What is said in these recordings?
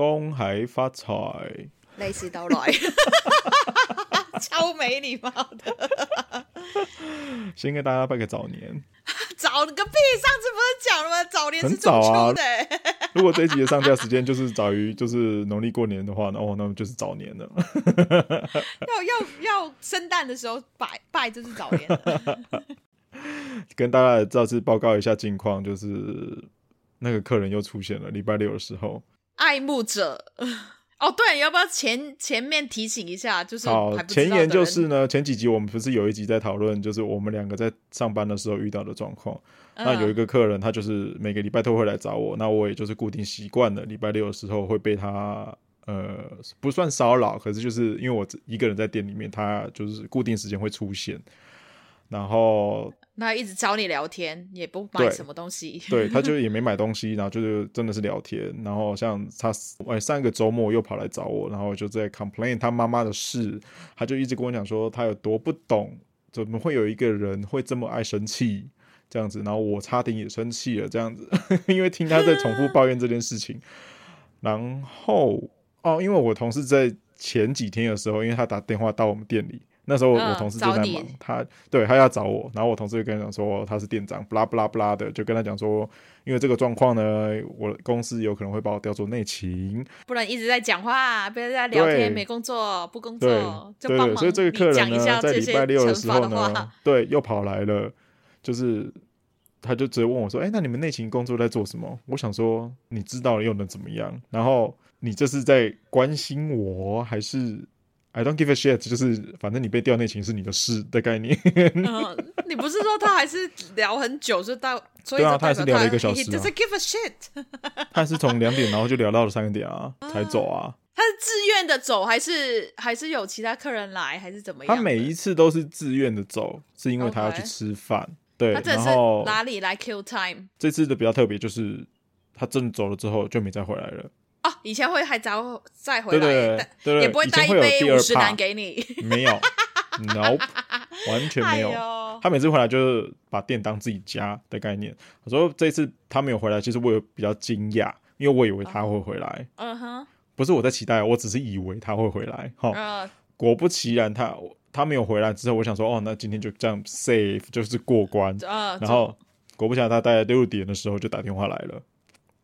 恭喜发财，利是到来，超美礼貌的。先给大家拜个早年。早个屁！上次不是讲了吗？早年是中秋的。如果这一集的上架时间就是早于就是农历过年的话，那哦，那么就是早年了。要要要圣诞的时候拜拜，就是早年。跟大家再次报告一下近况，就是那个客人又出现了，礼拜六的时候。爱慕者 哦，对，要不要前前面提醒一下？就是好，前言就是呢，前几集我们不是有一集在讨论，就是我们两个在上班的时候遇到的状况。嗯、那有一个客人，他就是每个礼拜都会来找我，那我也就是固定习惯了，礼拜六的时候会被他呃不算骚扰，可是就是因为我一个人在店里面，他就是固定时间会出现，然后。他一直找你聊天，也不买什么东西。对，对他就 也没买东西，然后就是真的是聊天。然后像他，哎，上个周末又跑来找我，然后就在 complain 他妈妈的事。他就一直跟我讲说，他有多不懂，怎么会有一个人会这么爱生气这样子。然后我差点也生气了，这样子，因为听他在重复抱怨这件事情。然后哦，因为我同事在前几天的时候，因为他打电话到我们店里。那时候我同事正在忙，他对他要找我，然后我同事就跟他讲说他是店长，不拉不拉不拉的，就跟他讲说，因为这个状况呢，我公司有可能会把我调做内勤，不然一直在讲话，不要在聊天，没工作不工作，对对，对，所以这个客人呢，在礼拜六的时候呢，对，又跑来了，就是他就直接问我说，哎，那你们内勤工作在做什么？我想说，你知道了又能怎么样？然后你这是在关心我还是？I don't give a shit，就是反正你被调内勤是你的事的概念。嗯，你不是说他还是聊很久，就到所以对啊，他还是聊了一个小时。啊。Doesn't give a shit，他是从两点然后就聊到了三点啊，才走啊。他是自愿的走，还是还是有其他客人来，还是怎么样？他每一次都是自愿的走，是因为他要去吃饭。对，他这是哪里来 kill time？这次的比较特别，就是他真的走了之后就没再回来了。哦，以前会还找再回来，对对对，也不会带一杯五十岚给你，没有，Nope，完全没有。他每次回来就是把店当自己家的概念。我说这次他没有回来，其实我有比较惊讶，因为我以为他会回来。嗯哼，不是我在期待，我只是以为他会回来。哈，果不其然，他他没有回来之后，我想说，哦，那今天就这样 safe，就是过关。然后果不其然，他大概六点的时候就打电话来了，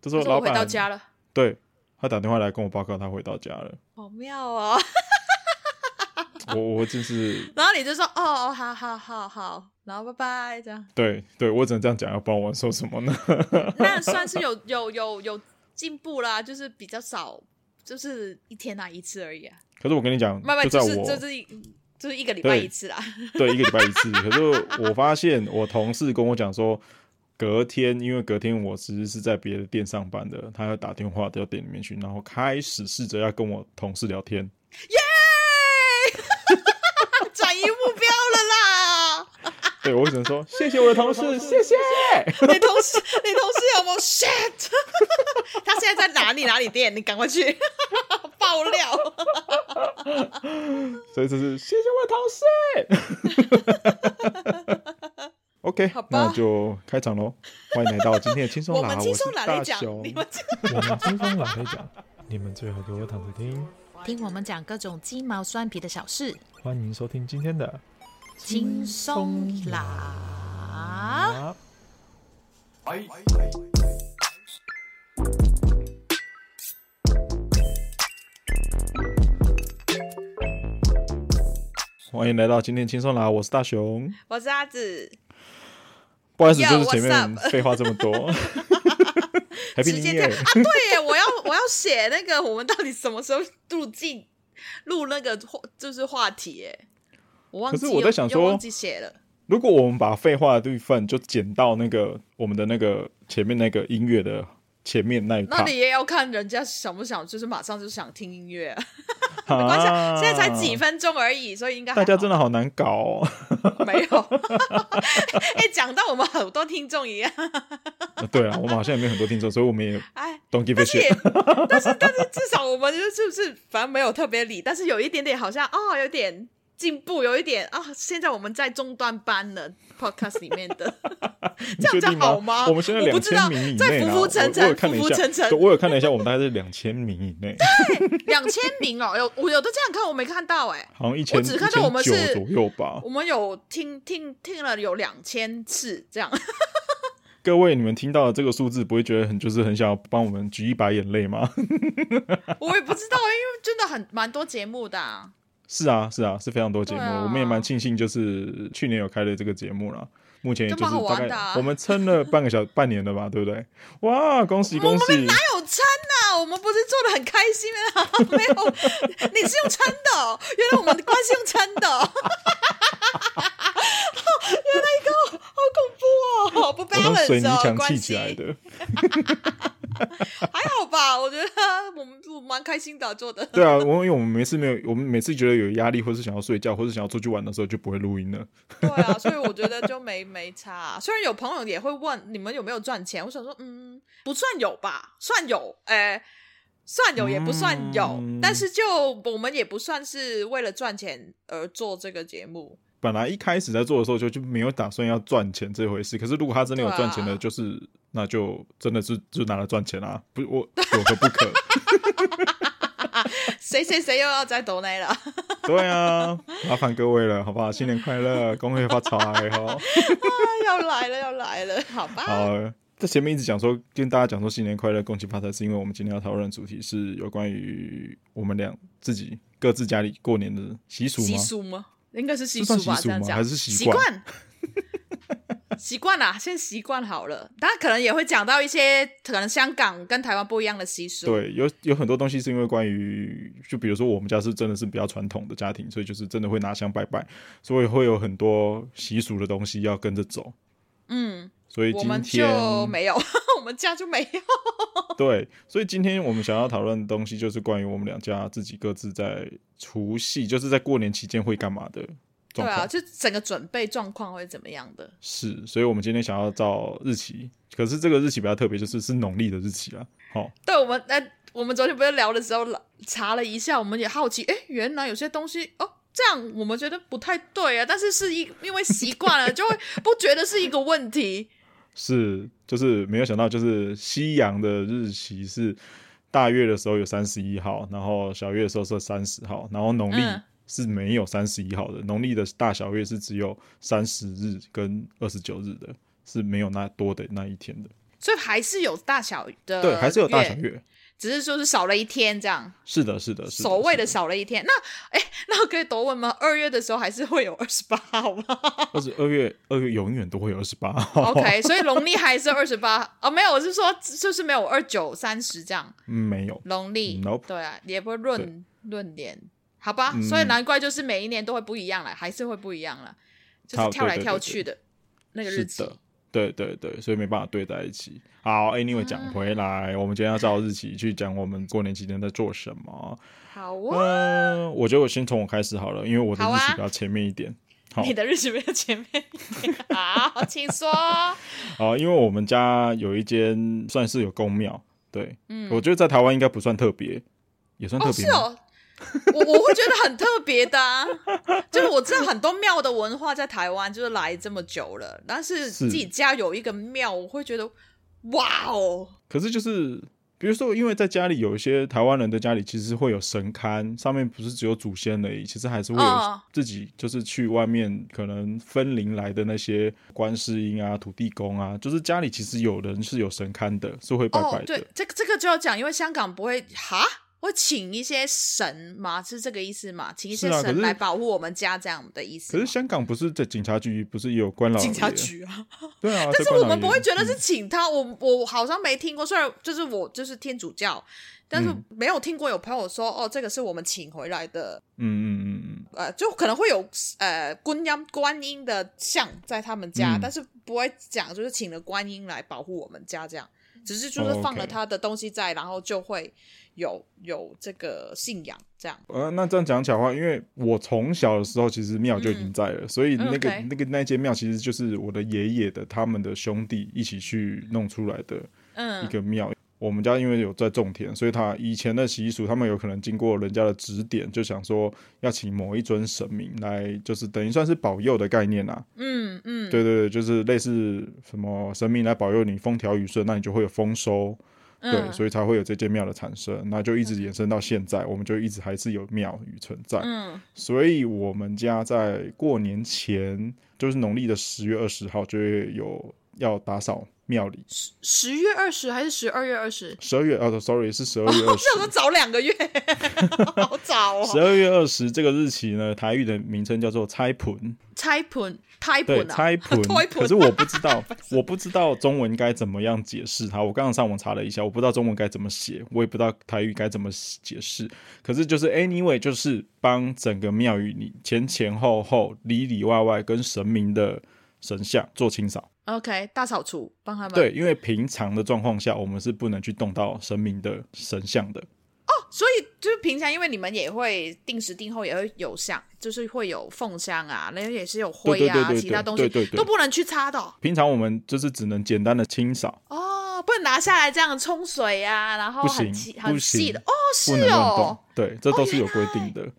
就说老板回到家了。对。他打电话来跟我报告，他回到家了。好妙哦！我我就是，然后你就说哦哦，好好好好，然后拜拜这样。对对，我只能这样讲，要不然我说什么呢？那算是有有有有进步啦，就是比较少，就是一天来一次而已啊。可是我跟你讲，慢慢就是就是一就是一个礼拜一次啦。对，一个礼拜一次。可是我发现我同事跟我讲说。隔天，因为隔天我其实是在别的店上班的，他要打电话到店里面去，然后开始试着要跟我同事聊天。耶！转移目标了啦！对，我只能说谢谢我的同事，谢谢。你同事，你同事有没有 shit？他现在在哪里哪里店？你赶快去爆料。所以这是谢谢我的同事。OK，那就开场喽！欢迎来到今天的轻松拿，我是大讲。你们轻松拿来讲，你们最好给我躺着听，听我们讲各种鸡毛蒜皮的小事。欢迎收听今天的轻松拿。欢迎来到今天轻松拿，我是大雄，我是阿紫。不好意思，就是前面废话这么多。直接这样啊！对耶，我要 我要写那个，我们到底什么时候入进录那个话，就是话题？耶。我忘记，可是我在想说，忘记写了。如果我们把废话的部分就剪到那个我们的那个前面那个音乐的。前面那一趴，那你也要看人家想不想，就是马上就想听音乐，啊，没关系，现在才几分钟而已，所以应该大家真的好难搞哦。没有，哎、欸，讲到我们很多听众一样。对啊，我们好像也没有很多听众，所以我们也 哎，don't give a shit。但是但是至少我们就是不是反正没有特别理，但是有一点点好像哦，有点进步有一点啊，现在我们在中段班了，podcast 里面的，这样这样好吗？我们现在两千名以内，在浮浮沉沉，浮浮沉沉。我有看了一下，我们大概是两千名以内。对，两千名哦，有我有的这样看，我没看到哎，好像一千，我只看到我们是左右吧。我们有听听听了有两千次这样。各位，你们听到的这个数字，不会觉得很就是很想要帮我们举一把眼泪吗？我也不知道，因为真的很蛮多节目的啊。是啊，是啊，是非常多节目，啊、我们也蛮庆幸，就是去年有开了这个节目了。目前也就是大概我们撑了半个小半年了吧，对不对？哇，恭喜恭喜！我们哪有撑啊？我们不是做的很开心啊？没有，你是用撑的，原来我们的关系用撑的。原来一个好恐怖哦，不被来的。还好吧，我觉得我们我蛮开心的做的。对啊，我因为我们每次没有，我们每次觉得有压力，或是想要睡觉，或是想要出去玩的时候，就不会录音了。对啊，所以我觉得就没没差啊。虽然有朋友也会问你们有没有赚钱，我想说，嗯，不算有吧，算有，哎、欸，算有也不算有，嗯、但是就我们也不算是为了赚钱而做这个节目。本来一开始在做的时候就就没有打算要赚钱这回事，可是如果他真的有赚钱的，就是、啊、那就真的是就拿来赚钱啊！不，我有何不可？谁谁谁又要再抖内了？对啊，麻烦各位了，好不好？新年快乐，恭喜发财哈！啊，要来了，要来了，好吧。好，在前面一直讲说跟大家讲说新年快乐，恭喜发财，是因为我们今天要讨论的主题是有关于我们俩自己各自家里过年的习俗吗？习俗吗？应该是习俗吧，这样讲还是习惯？习惯 啦，先习惯好了。大家可能也会讲到一些可能香港跟台湾不一样的习俗。对，有有很多东西是因为关于，就比如说我们家是真的是比较传统的家庭，所以就是真的会拿香拜拜，所以会有很多习俗的东西要跟着走。嗯，所以今天就没有，我们家就没有。对，所以今天我们想要讨论的东西就是关于我们两家自己各自在除夕，就是在过年期间会干嘛的。对啊，就整个准备状况会怎么样的？是，所以我们今天想要照日期，可是这个日期比较特别，就是是农历的日期啊。好，对，我们呃，我们昨天不是聊的时候查了一下，我们也好奇，哎，原来有些东西哦，这样我们觉得不太对啊，但是是一因为习惯了，就会不觉得是一个问题。是，就是没有想到，就是西洋的日期是大月的时候有三十一号，然后小月的时候是三十号，然后农历。嗯。是没有三十一号的，农历的大小月是只有三十日跟二十九日的，是没有那多的那一天的，所以还是有大小的，对，还是有大小月，只是说是少了一天这样。是的，是的，是的，所谓的少了一天。那，哎，那我可以多问吗？二月的时候还是会有二十八号吗？二十二月，二月永远都会有二十八号。OK，所以 农历还是二十八哦？没有，我是说就是没有二九三十这样，没有农历，Nope，对啊，也不会闰闰年。好吧，嗯、所以难怪就是每一年都会不一样了，还是会不一样了，就是跳来跳去的那个日期。对对对，所以没办法对在一起。好，Anyway，讲回来，嗯、我们今天要照日期去讲我们过年期间在做什么。好啊，呃、我觉得我先从我开始好了，因为我的日期比较前面一点。好你的日期比较前面一点。好，请说。好，因为我们家有一间算是有公庙，对，嗯，我觉得在台湾应该不算特别，也算特别。哦，是哦。我我会觉得很特别的啊，就是我知道很多庙的文化在台湾就是来这么久了，但是自己家有一个庙，我会觉得哇哦。可是就是比如说，因为在家里有一些台湾人的家里，其实会有神龛，上面不是只有祖先而已，其实还是会有自己就是去外面可能分灵来的那些观世音啊、土地公啊，就是家里其实有人是有神龛的，是会拜拜的。哦、对，这个这个就要讲，因为香港不会哈。会请一些神吗？是这个意思吗？请一些神来保护我们家这样的意思。可是香港不是在警察局，不是也有关老爷？警察局啊，对啊。但是我们不会觉得是请他，嗯、我我好像没听过。虽然就是我就是天主教，但是没有听过有朋友说、嗯、哦，这个是我们请回来的。嗯嗯嗯嗯。呃，就可能会有呃观音观音的像在他们家，嗯、但是不会讲就是请了观音来保护我们家这样，只是就是放了他的东西在，然后就会。有有这个信仰这样，呃，那这样讲起来的话，因为我从小的时候其实庙就已经在了，嗯、所以那个 Okay. 那个那间庙其实就是我的爷爷的他们的兄弟一起去弄出来的一个庙。嗯、我们家因为有在种田，所以他以前的习俗，他们有可能经过人家的指点，就想说要请某一尊神明来，就是等于算是保佑的概念啊。嗯嗯，对对对，就是类似什么神明来保佑你风调雨顺，那你就会有丰收。对，嗯、所以才会有这间庙的产生，那就一直延伸到现在，嗯、我们就一直还是有庙宇存在。嗯，所以我们家在过年前，就是农历的十月二十号，就会有要打扫庙里。十十月二十还是十二月二十？十二月哦，sorry，是十二月二 十。这么早两个月，好早哦。十二月二十这个日期呢，台语的名称叫做猜盆。猜盆。胎盘、啊，对，胎盘。可是我不知道，我不知道中文该怎么样解释它。我刚刚上网查了一下，我不知道中文该怎么写，我也不知道台语该怎么解释。可是就是 anyway，就是帮整个庙宇里前前后后、里里外外跟神明的神像做清扫。OK，大扫除，帮他们。对，因为平常的状况下，我们是不能去动到神明的神像的。所以就是平常，因为你们也会定时定候也会有像，就是会有凤香啊，那也是有灰啊，其他东西都不能去擦的、哦。平常我们就是只能简单的清扫哦，不能拿下来这样冲水啊，然后很细很细的哦，是哦，对，这都是有规定的。哦、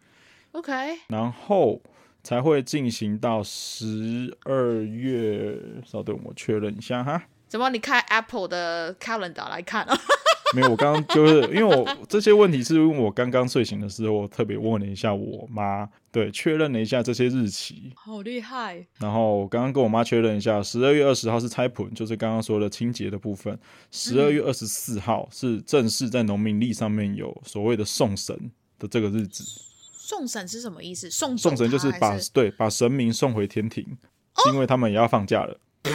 OK，然后才会进行到十二月，稍等我确认一下哈。怎么？你看 Apple 的 Calendar 来看啊？没有，我刚刚就是因为我这些问题是因为我刚刚睡醒的时候，我特别问了一下我妈，对，确认了一下这些日期，好厉害。然后我刚刚跟我妈确认一下，十二月二十号是拆盆，就是刚刚说的清洁的部分。十二月二十四号是正式在农民历上面有所谓的送神的这个日子。送神是什么意思？送送神就是把对把神明送回天庭，哦、是因为他们也要放假了。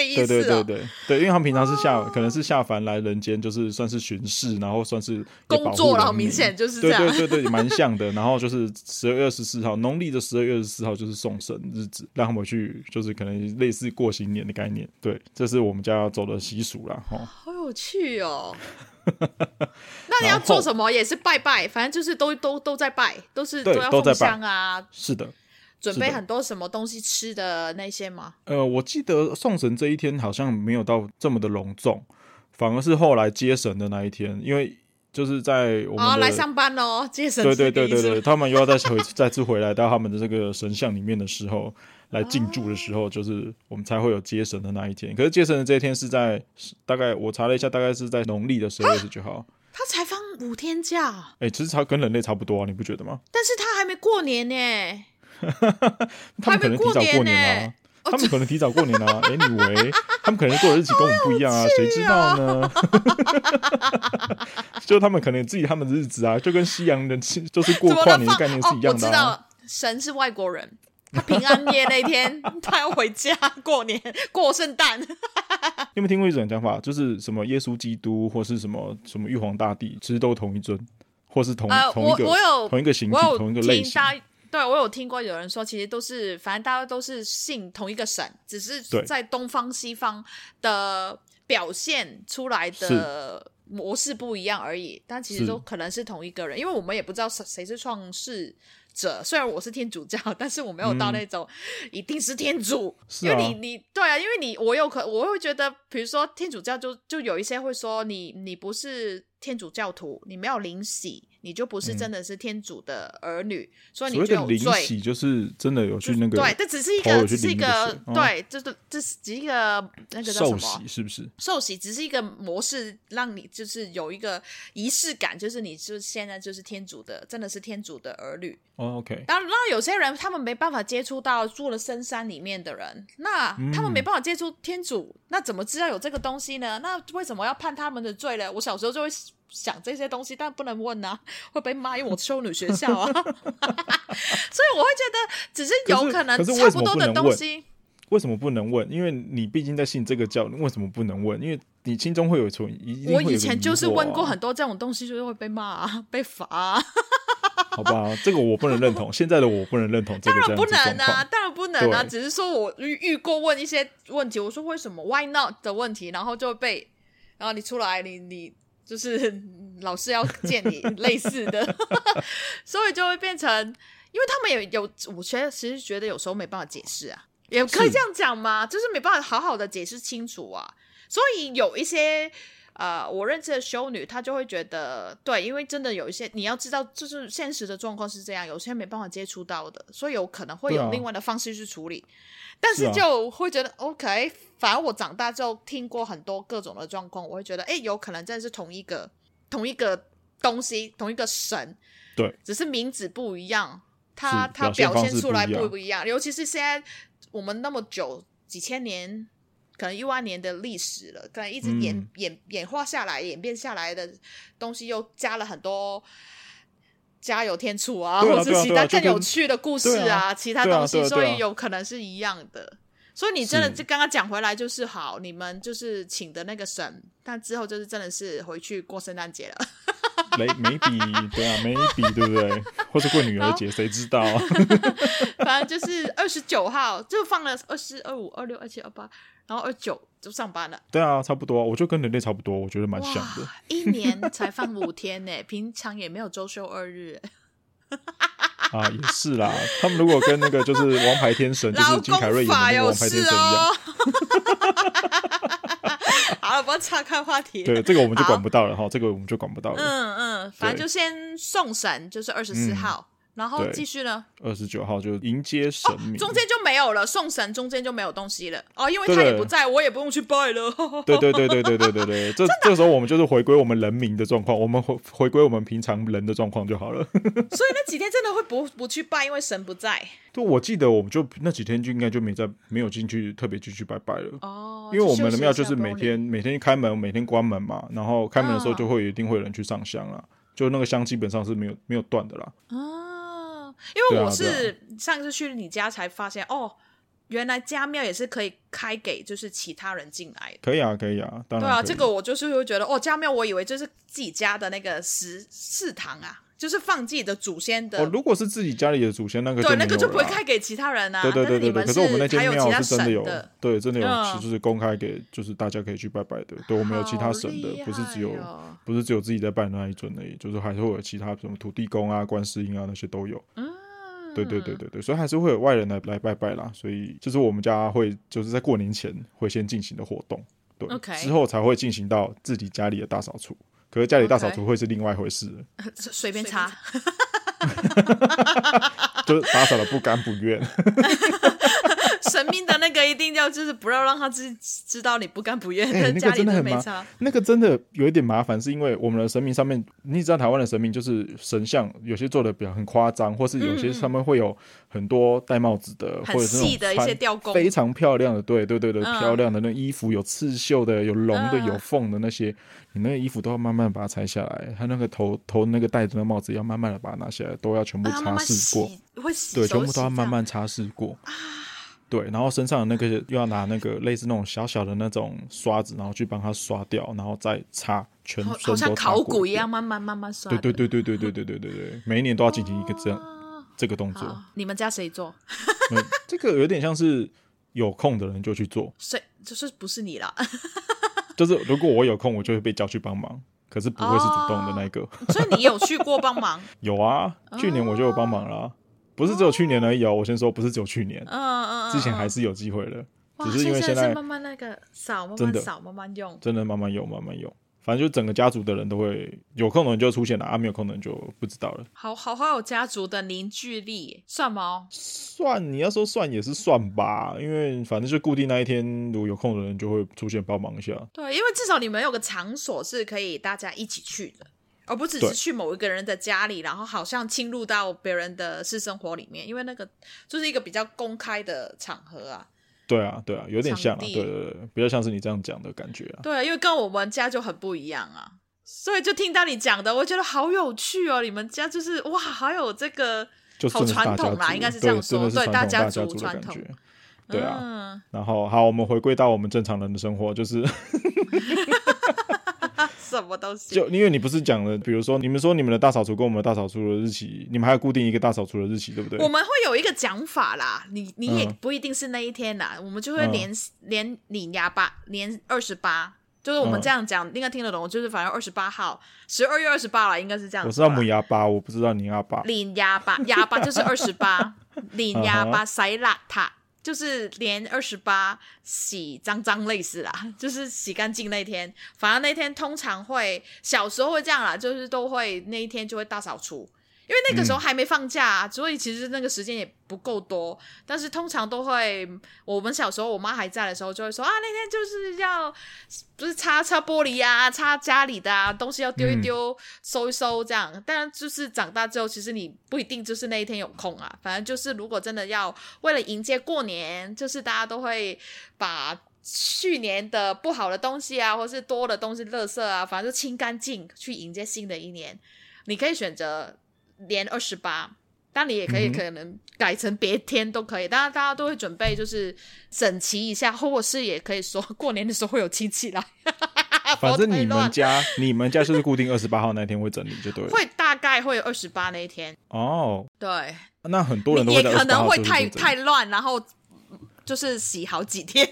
这个意思、哦、对对对对对，因为他们平常是下，哦、可能是下凡来人间，就是算是巡视，然后算是工作了，明显就是这样。对对对对，蛮像的。然后就是十二月二十四号，农历的十二月二十四号就是送神日子，让他们去，就是可能类似过新年的概念。对，这是我们家要走的习俗啦。哈，好有趣哦。那你要做什么？也是拜拜，反正就是都都都在拜，都是都要奉香啊。是的。准备很多什么东西吃的那些吗？呃，我记得送神这一天好像没有到这么的隆重，反而是后来接神的那一天，因为就是在我们、哦、来上班哦，接神。对对对对对，他们又要再回再次回来到他们的这个神像里面的时候，来进驻的时候，就是我们才会有接神的那一天。可是接神的这一天是在大概我查了一下，大概是在农历的十二月十九号。他才放五天假，哎、欸，其实他跟人类差不多啊，你不觉得吗？但是他还没过年呢。他们可能提早过年啊，他们可能提早过年啊。哎，你以为他们可能过的日子跟我们不一样啊？谁知道呢？就他们可能自己他们的日子啊，就跟西洋人就是过跨年的概念是一样的。啊哦。我知道，神是外国人，他平安夜那天他要回家过年过圣诞。你有没有听过一种讲法，就是什么耶稣基督或是什么什么玉皇大帝，其实都是同一尊，或是同、呃、同一个我有同一个形体，同一个类型。对，我有听过有人说，其实都是，反正大家都是信同一个神，只是在东方西方的表现出来的模式不一样而已。但其实都可能是同一个人，因为我们也不知道谁是创世者。虽然我是天主教，但是我没有到那种一定是天主，嗯、因为你你对啊，因为你我有可我会觉得，比如说天主教就就有一些会说你你不是天主教徒，你没有灵洗。你就不是真的是天主的儿女，嗯、所以你就有罪。领洗就是真的有去那个对，这只是一个，只是一个、哦、对，这是这是只是一个那个叫什么？受洗是不是？受洗只是一个模式，让你就是有一个仪式感，就是你就现在就是天主的，真的是天主的儿女。哦，OK。然后，然后有些人他们没办法接触到住了深山里面的人，那他们没办法接触天主，嗯、那怎么知道有这个东西呢？那为什么要判他们的罪呢？我小时候就会。想这些东西，但不能问啊，会被骂，因为我修女学校啊，所以我会觉得只是有可能差不多的东西。为什么不能问？因为你毕竟在信这个教，为什么不能问？因为你心中会有存疑。我以前就是问过很多这种东西，就是会被骂、啊、被罚、啊。好吧，这个我不能认同。现在的我不能认同这个。当然不能啊，当然不能啊。只是说我遇遇过问一些问题，我说为什么 Why not 的问题，然后就被，然后你出来，你你。就是老师要见你类似的，所以就会变成，因为他们也有，我觉得其实觉得有时候没办法解释啊，也可以这样讲吗？就是没办法好好的解释清楚啊。所以有一些呃，我认识的修女，她就会觉得，对，因为真的有一些你要知道，就是现实的状况是这样，有些没办法接触到的，所以有可能会有另外的方式去处理。啊、但是就会觉得、啊、OK，反而我长大之后听过很多各种的状况，我会觉得，哎，有可能真的是同一个同一个东西，同一个神，对，只是名字不一样，它它表现出来不不一样，尤其是现在我们那么久几千年。可能一万年的历史了，可能一直演、嗯、演演化下来、演变下来的东西，又加了很多加油添醋啊，啊或者其他更有趣的故事啊，啊其他东西，所以有可能是一样的。所以你真的就刚刚讲回来就是好，你们就是请的那个神，但之后就是真的是回去过圣诞节了。没没比对啊，没比对不对？或者过女儿节，谁知道？反正就是二十九号就放了二四、二五、二六、二七、二八。然后二九就上班了，对啊，差不多，我就跟人类差不多，我觉得蛮像的。一年才放五天呢，平常也没有周休二日。啊，也是啦。他们如果跟那个就是王牌天神，就是金凯瑞演的那个王牌天神一样。好了，不要岔开话题。对，这个我们就管不到了哈，这个我们就管不到了。嗯嗯，反正就先送神，就是二十四号。然后继续呢？二十九号就迎接神明，哦，中间就没有了。送神中间就没有东西了哦，因为他也不在，我也不用去拜了。对对对对对对对对，这这时候我们就是回归我们人民的状况，我们回回归我们平常人的状况就好了。所以那几天真的会不不去拜，因为神不在。对，我记得我们就那几天就应该就没在没有进去特别进去拜拜了哦，因为我们的庙就是每天每天开门，每天关门嘛，然后开门的时候就会一定会有人去上香啦，就那个香基本上是没有没有断的啦。因为我是上次去你家才发现，哦，原来家庙也是可以开给就是其他人进来的。可以啊，可以啊，当然。对啊，这个我就是会觉得，哦，家庙我以为就是自己家的那个祠祠堂啊。就是放自己的祖先的。哦，如果是自己家里的祖先，那个对，那个就不会开给其他人啊。对对对对对。可是我们那间庙是真的有，对，真的有，嗯、就是公开给，就是大家可以去拜拜的。对，我们有其他神的，不是只有，不是只有自己在拜那一尊而已，就是还是会有其他什么土地公啊、观世音啊那些都有。嗯。对对对对对，所以还是会有外人来来拜拜啦。所以就是我们家会就是在过年前会先进行的活动，对，Okay. 之后才会进行到自己家里的大扫除。可是家里大扫除会是另外一回事，随便擦，就是打扫的不甘不愿。神明的那个一定要就是不要让他知知道你不甘不愿。欸、那个真的很麻烦，那个真的有一点麻烦，是因为我们的神明上面，你知道台湾的神明就是神像，有些做的比较很夸张，或是有些上面会有很多戴帽子的，嗯、或者是细的一些雕工，非常漂亮的，对对对对，嗯、漂亮的那衣服有刺绣的，有龙的，有凤的那些，你那个衣服都要慢慢把它拆下来，他那个头头那个戴着的帽子要慢慢的把它拿下来，都要全部擦拭过，啊、会洗对，全部都要慢慢擦拭过。对，然后身上的那个又要拿那个类似那种小小的那种刷子，然后去帮它刷掉，然后再擦全身像考古一样，慢慢慢慢刷。对对对对对对对对对对，每一年都要进行一个这样、哦、这个动作。你们家谁做？嗯，这个有点像是有空的人就去做。谁？就是不是你啦？就是如果我有空，我就会被叫去帮忙，可是不会是主动的那个。哦、所以你有去过帮忙？有啊，去年我就有帮忙了、啊。不是只有去年而已哦，我先说不是只有去年，嗯嗯嗯，之前还是有机会的，只是因为现在慢慢那个扫，慢慢扫，慢慢用，真的慢慢用，慢慢用，反正就整个家族的人都会有空的人就出现了，啊没有空的人就不知道了。好好好，有家族的凝聚力，算吗？算，你要说算也是算吧，因为反正就固定那一天，如果有空的人就会出现帮忙一下。对，因为至少你们有个场所是可以大家一起去的。而不只是去某一个人的家里，然后好像侵入到别人的私生活里面，因为那个就是一个比较公开的场合啊。对啊，对啊，有点像啊，对对对，比较像是你这样讲的感觉啊。对啊，因为跟我们家就很不一样啊，所以就听到你讲的，我觉得好有趣哦。你们家就是哇，好有这个好传统啦，应该是这样说，对，大家族传统。对啊，嗯、然后好，我们回归到我们正常人的生活，就是。什么东西？就因为你不是讲了，比如说你们说你们的大扫除跟我们的大扫除的日期，你们还要固定一个大扫除的日期，对不对？我们会有一个讲法啦，你你也不一定是那一天啦，嗯、我们就会连、嗯、连领压八，连二十八，就是我们这样讲，应该听得懂。就是反正二十八号，十二月二十八了，应该是这样。我知道母牙巴，我不知道你牙巴。领牙巴，牙巴就是二十八，领牙巴 塞邋遢。就是年二十八洗脏脏类似啦，就是洗干净那天，反正那天通常会小时候会这样啦，就是都会那一天就会大扫除。因为那个时候还没放假所以其实那个时间也不够多。但是通常都会，我们小时候我妈还在的时候，就会说啊，那天就是要不是擦擦玻璃啊，擦家里的啊东西要丢一丢，嗯、收一收这样。但就是长大之后，其实你不一定就是那一天有空啊。反正就是如果真的要为了迎接过年，就是大家都会把去年的不好的东西啊，或是多的东西、垃圾啊，反正就清干净，去迎接新的一年。你可以选择。年二十八，但你也可以可能改成别天都可以。当然、嗯，大家都会准备就是整齐一下，或者是也可以说过年的时候会有亲戚来。反正你们家你们家就是固定 二十八号那天会整理就对了。会大概会有二十八那一天哦。对，那很多人都会也可能会太太乱，然后就是洗好几天。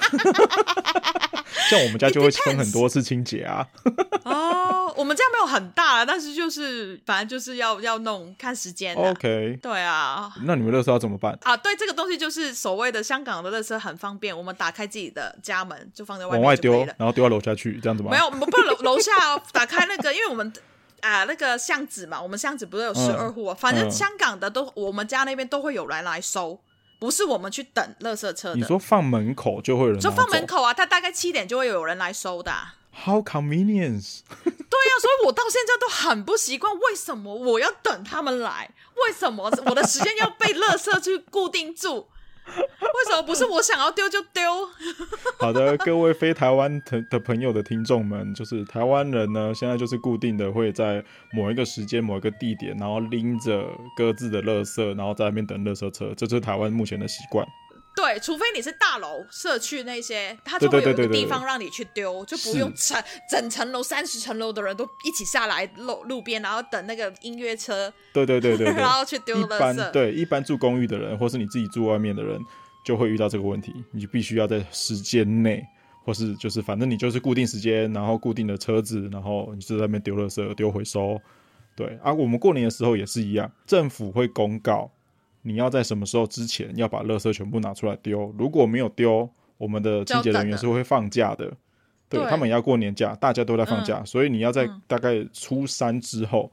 像我们家就会分很多次清洁啊。哦，我们家没有很大，但是就是反正就是要要弄看时间。OK，对啊。那你们垃圾要怎么办啊？对，这个东西就是所谓的香港的垃圾很方便，我们打开自己的家门就放在外面，往外丢，然后丢到楼下去，这样子吗？没有，我们不楼楼下打开那个，因为我们 啊那个巷子嘛，我们巷子不是有十二户，嗯、反正香港的都、嗯、我们家那边都会有人来收。不是我们去等垃圾车的。你说放门口就会有人，就放门口啊，他大概七点就会有人来收的啊。How convenience？对呀，所以我到现在都很不习惯，为什么我要等他们来？为什么我的时间要被垃圾去固定住？为什么不是我想要丢就丢？好的，各位非台湾的的朋友的听众们，就是台湾人呢，现在就是固定的会在某一个时间、某一个地点，然后拎着各自的垃圾，然后在那边等垃圾车，这是台湾目前的习惯。对，除非你是大楼社区那些，它就会有一个地方让你去丢，就不用整整层楼三十层楼的人都一起下来路路边，然后等那个音乐车。对对对对，对，然后去丢垃圾。一般对一般住公寓的人，或是你自己住外面的人，就会遇到这个问题。你必须要在时间内，或是就是反正你就是固定时间，然后固定的车子，然后你就在那边丢垃圾、丢回收。对啊，我们过年的时候也是一样，政府会公告。你要在什么时候之前要把垃圾全部拿出来丢？如果没有丢，我们的清洁人员是会放假的。对，对他们也要过年假，大家都在放假，嗯、所以你要在大概初三之后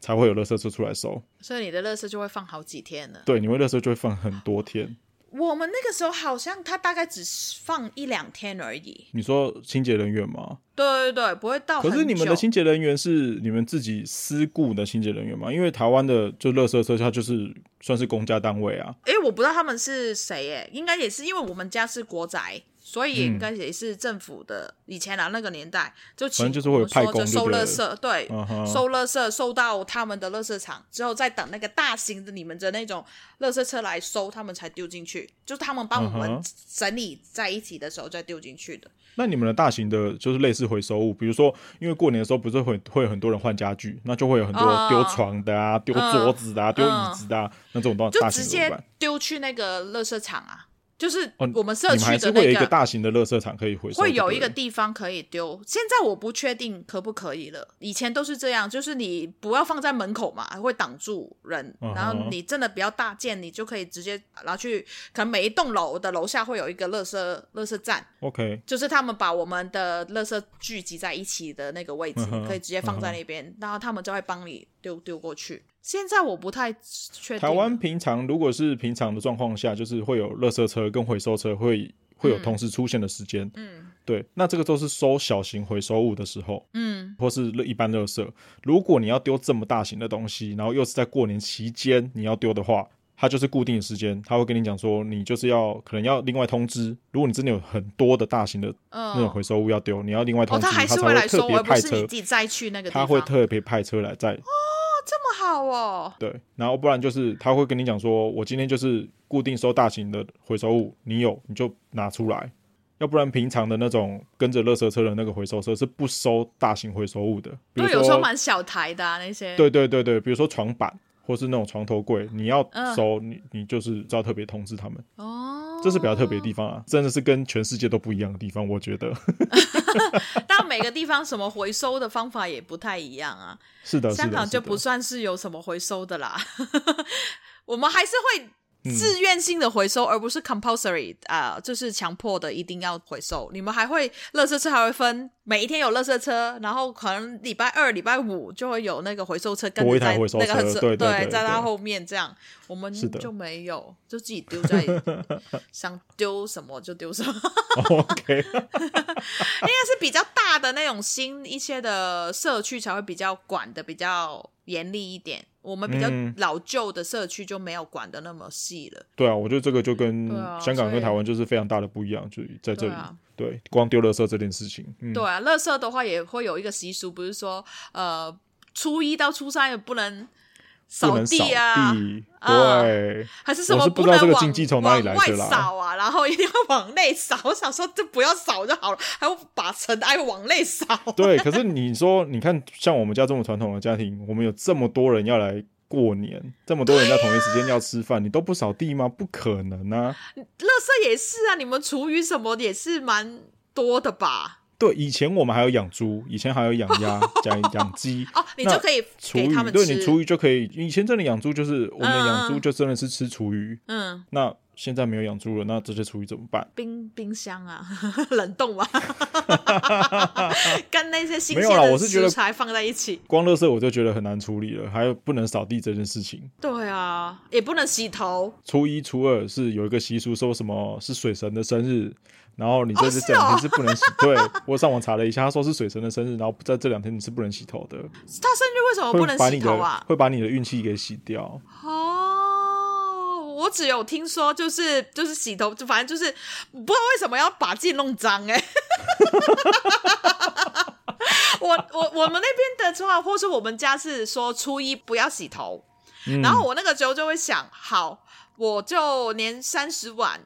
才会有垃圾车出来收。所以你的垃圾就会放好几天了。对，你会垃圾就会放很多天。我们那个时候好像他大概只放一两天而已。你说清洁人员吗？对对对，不会到。可是你们的清洁人员是你们自己私雇的清洁人员吗？因为台湾的就垃圾车，它就是算是公家单位啊。哎，我不知道他们是谁，哎，应该也是因为我们家是国宅。所以应该也是政府的，嗯、以前啊那个年代就请就是会派工收垃圾，对，对 uh. 收垃圾收到他们的垃圾场之后，再等那个大型的你们的那种垃圾车来收，他们才丢进去，就是他们帮我们整理在一起的时候再丢进去的。Uh. 那你们的大型的，就是类似回收物，比如说，因为过年的时候不是会会有很多人换家具，那就会有很多丢床的啊，丢、uh. 桌子的啊，丢椅子的啊，uh. 那这种东西就直接丢去那个垃圾场啊。就是我们社区的那会有一个大型的垃圾场可以回收，会有一个地方可以丢。现在我不确定可不可以了，以前都是这样，就是你不要放在门口嘛，会挡住人。然后你真的比较大件，你就可以直接拿去，可能每一栋楼的楼下会有一个垃圾垃圾站。OK，就是他们把我们的垃圾聚集在一起的那个位置，可以直接放在那边，然后他们就会帮你丢丢过去。现在我不太确定。台湾平常如果是平常的状况下，就是会有垃圾车跟回收车会会有同时出现的时间。嗯，对，那这个都是收小型回收物的时候，嗯，或是一般垃圾。如果你要丢这么大型的东西，然后又是在过年期间你要丢的话，它就是固定的时间，他会跟你讲说，你就是要可能要另外通知。如果你真的有很多的大型的那种回收物要丢，你要另外通知，他还是会来收，而不是你，自己再去那个，他会特别派车来载。这么好哦，对，然后不然就是他会跟你讲说，我今天就是固定收大型的回收物，你有你就拿出来，要不然平常的那种跟着垃圾车的那个回收车是不收大型回收物的，比如说有时候蛮小台的、啊、那些，对对对对，比如说床板或是那种床头柜，你要收、嗯、你你就是要特别通知他们。哦，这是比较特别的地方啊，真的是跟全世界都不一样的地方，我觉得。但每个地方什么回收的方法也不太一样啊。是的，香港就不算是有什么回收的啦。我们还是会自愿性的回收，而不是 compulsory 啊、呃，就是强迫的一定要回收。你们还会，垃圾车还会分每一天有垃圾车，然后可能礼拜二、礼拜五就会有那个回收车跟着在那个对对，对，在他后面这样。我们就没有，就自己丢在想丢什么就丢什么。OK，应该是比较大的那种新一些的社区才会比较管的比较严厉一点。我们比较老旧的社区就没有管的那么细了、嗯。对啊，我觉得这个就跟香港跟台湾就是非常大的不一样，就在这里。对，光丢垃圾这件事情。嗯、对啊，垃圾的话也会有一个习俗，不是说呃初一到初三也不能。扫地啊，地对、嗯，还是什么不，不知道这个经济从哪里来的啦？往外扫啊，然后一定要往内扫。我想说，就不要扫就好了，还要把尘埃往内扫。对，可是你说，你看，像我们家这么传统的家庭，我们有这么多人要来过年，这么多人在同一时间要吃饭，啊、你都不扫地吗？不可能啊！垃圾也是啊，你们厨余什么也是蛮多的吧？对，以前我们还有养猪，以前还有养鸭、养养鸡。哦，你就可以厨余，对，你厨余就可以。以前真的养猪就是我们养猪就真的是吃厨余。嗯，那现在没有养猪了，那这些厨余怎么办？冰冰箱啊，冷冻啊，跟那些新鲜没有啦，我是觉得食材放在一起。光垃圾我就觉得很难处理了，还有不能扫地这件事情。对啊，也不能洗头。初一、初二是有一个习俗，说什么是水神的生日。然后你在这两天是不能洗，哦哦、对，我上网查了一下，他说是水神的生日，然后在这两天你是不能洗头的。他生日为什么不能洗头啊？会把你的运气给洗掉。哦，我只有听说就是就是洗头，就反正就是不知道为什么要把自己弄脏哎、欸。我我我们那边的话，或是我们家是说初一不要洗头，嗯、然后我那个时候就会想，好，我就年三十晚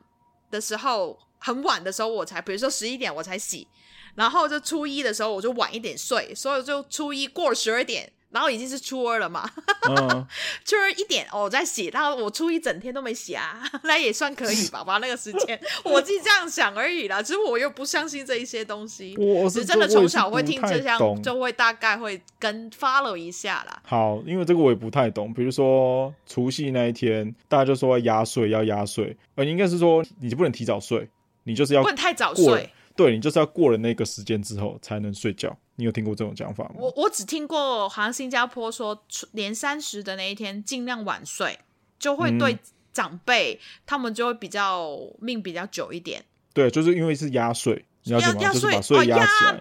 的时候。很晚的时候我才，比如说十一点我才洗，然后就初一的时候我就晚一点睡，所以就初一过了十二点，然后已经是初二了嘛，嗯、初二一点我在洗，然后我初一整天都没洗啊，那也算可以吧？把那个时间，我自己这样想而已啦。其实我又不相信这一些东西，我是真的从小会听这样，就会大概会跟 follow 一下啦。好，因为这个我也不太懂，比如说除夕那一天，大家就说要压岁，要压岁，呃，应该是说你就不能提早睡。你就是要不能太早睡，对，你就是要过了那个时间之后才能睡觉。你有听过这种讲法吗？我我只听过，好像新加坡说年三十的那一天尽量晚睡，就会对长辈、嗯、他们就会比较命比较久一点。对，就是因为是压岁，你要压压岁，哦，压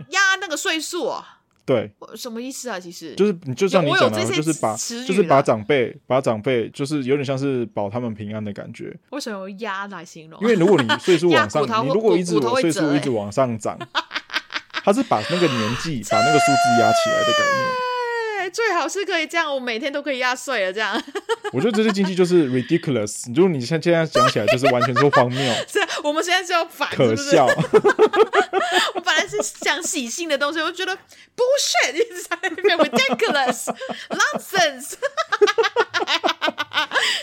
压那个岁数啊。对，什么意思啊？其实就是你就像你讲的，就是把就是把长辈把长辈，就是有点像是保他们平安的感觉。为什么用压来形容？因为如果你 岁数往上，你如果一直岁数一直往上涨，他是把那个年纪把那个数字压起来的概念。最好是可以这样，我每天都可以压岁了。这样，我觉得这些经济就是 ridiculous。如果你像现在讲起来，就是完全是荒谬。是，我们现在是要反，可笑。我本来是想喜庆的东西，我觉得 bullshit，一直在那边 ridiculous，nonsense。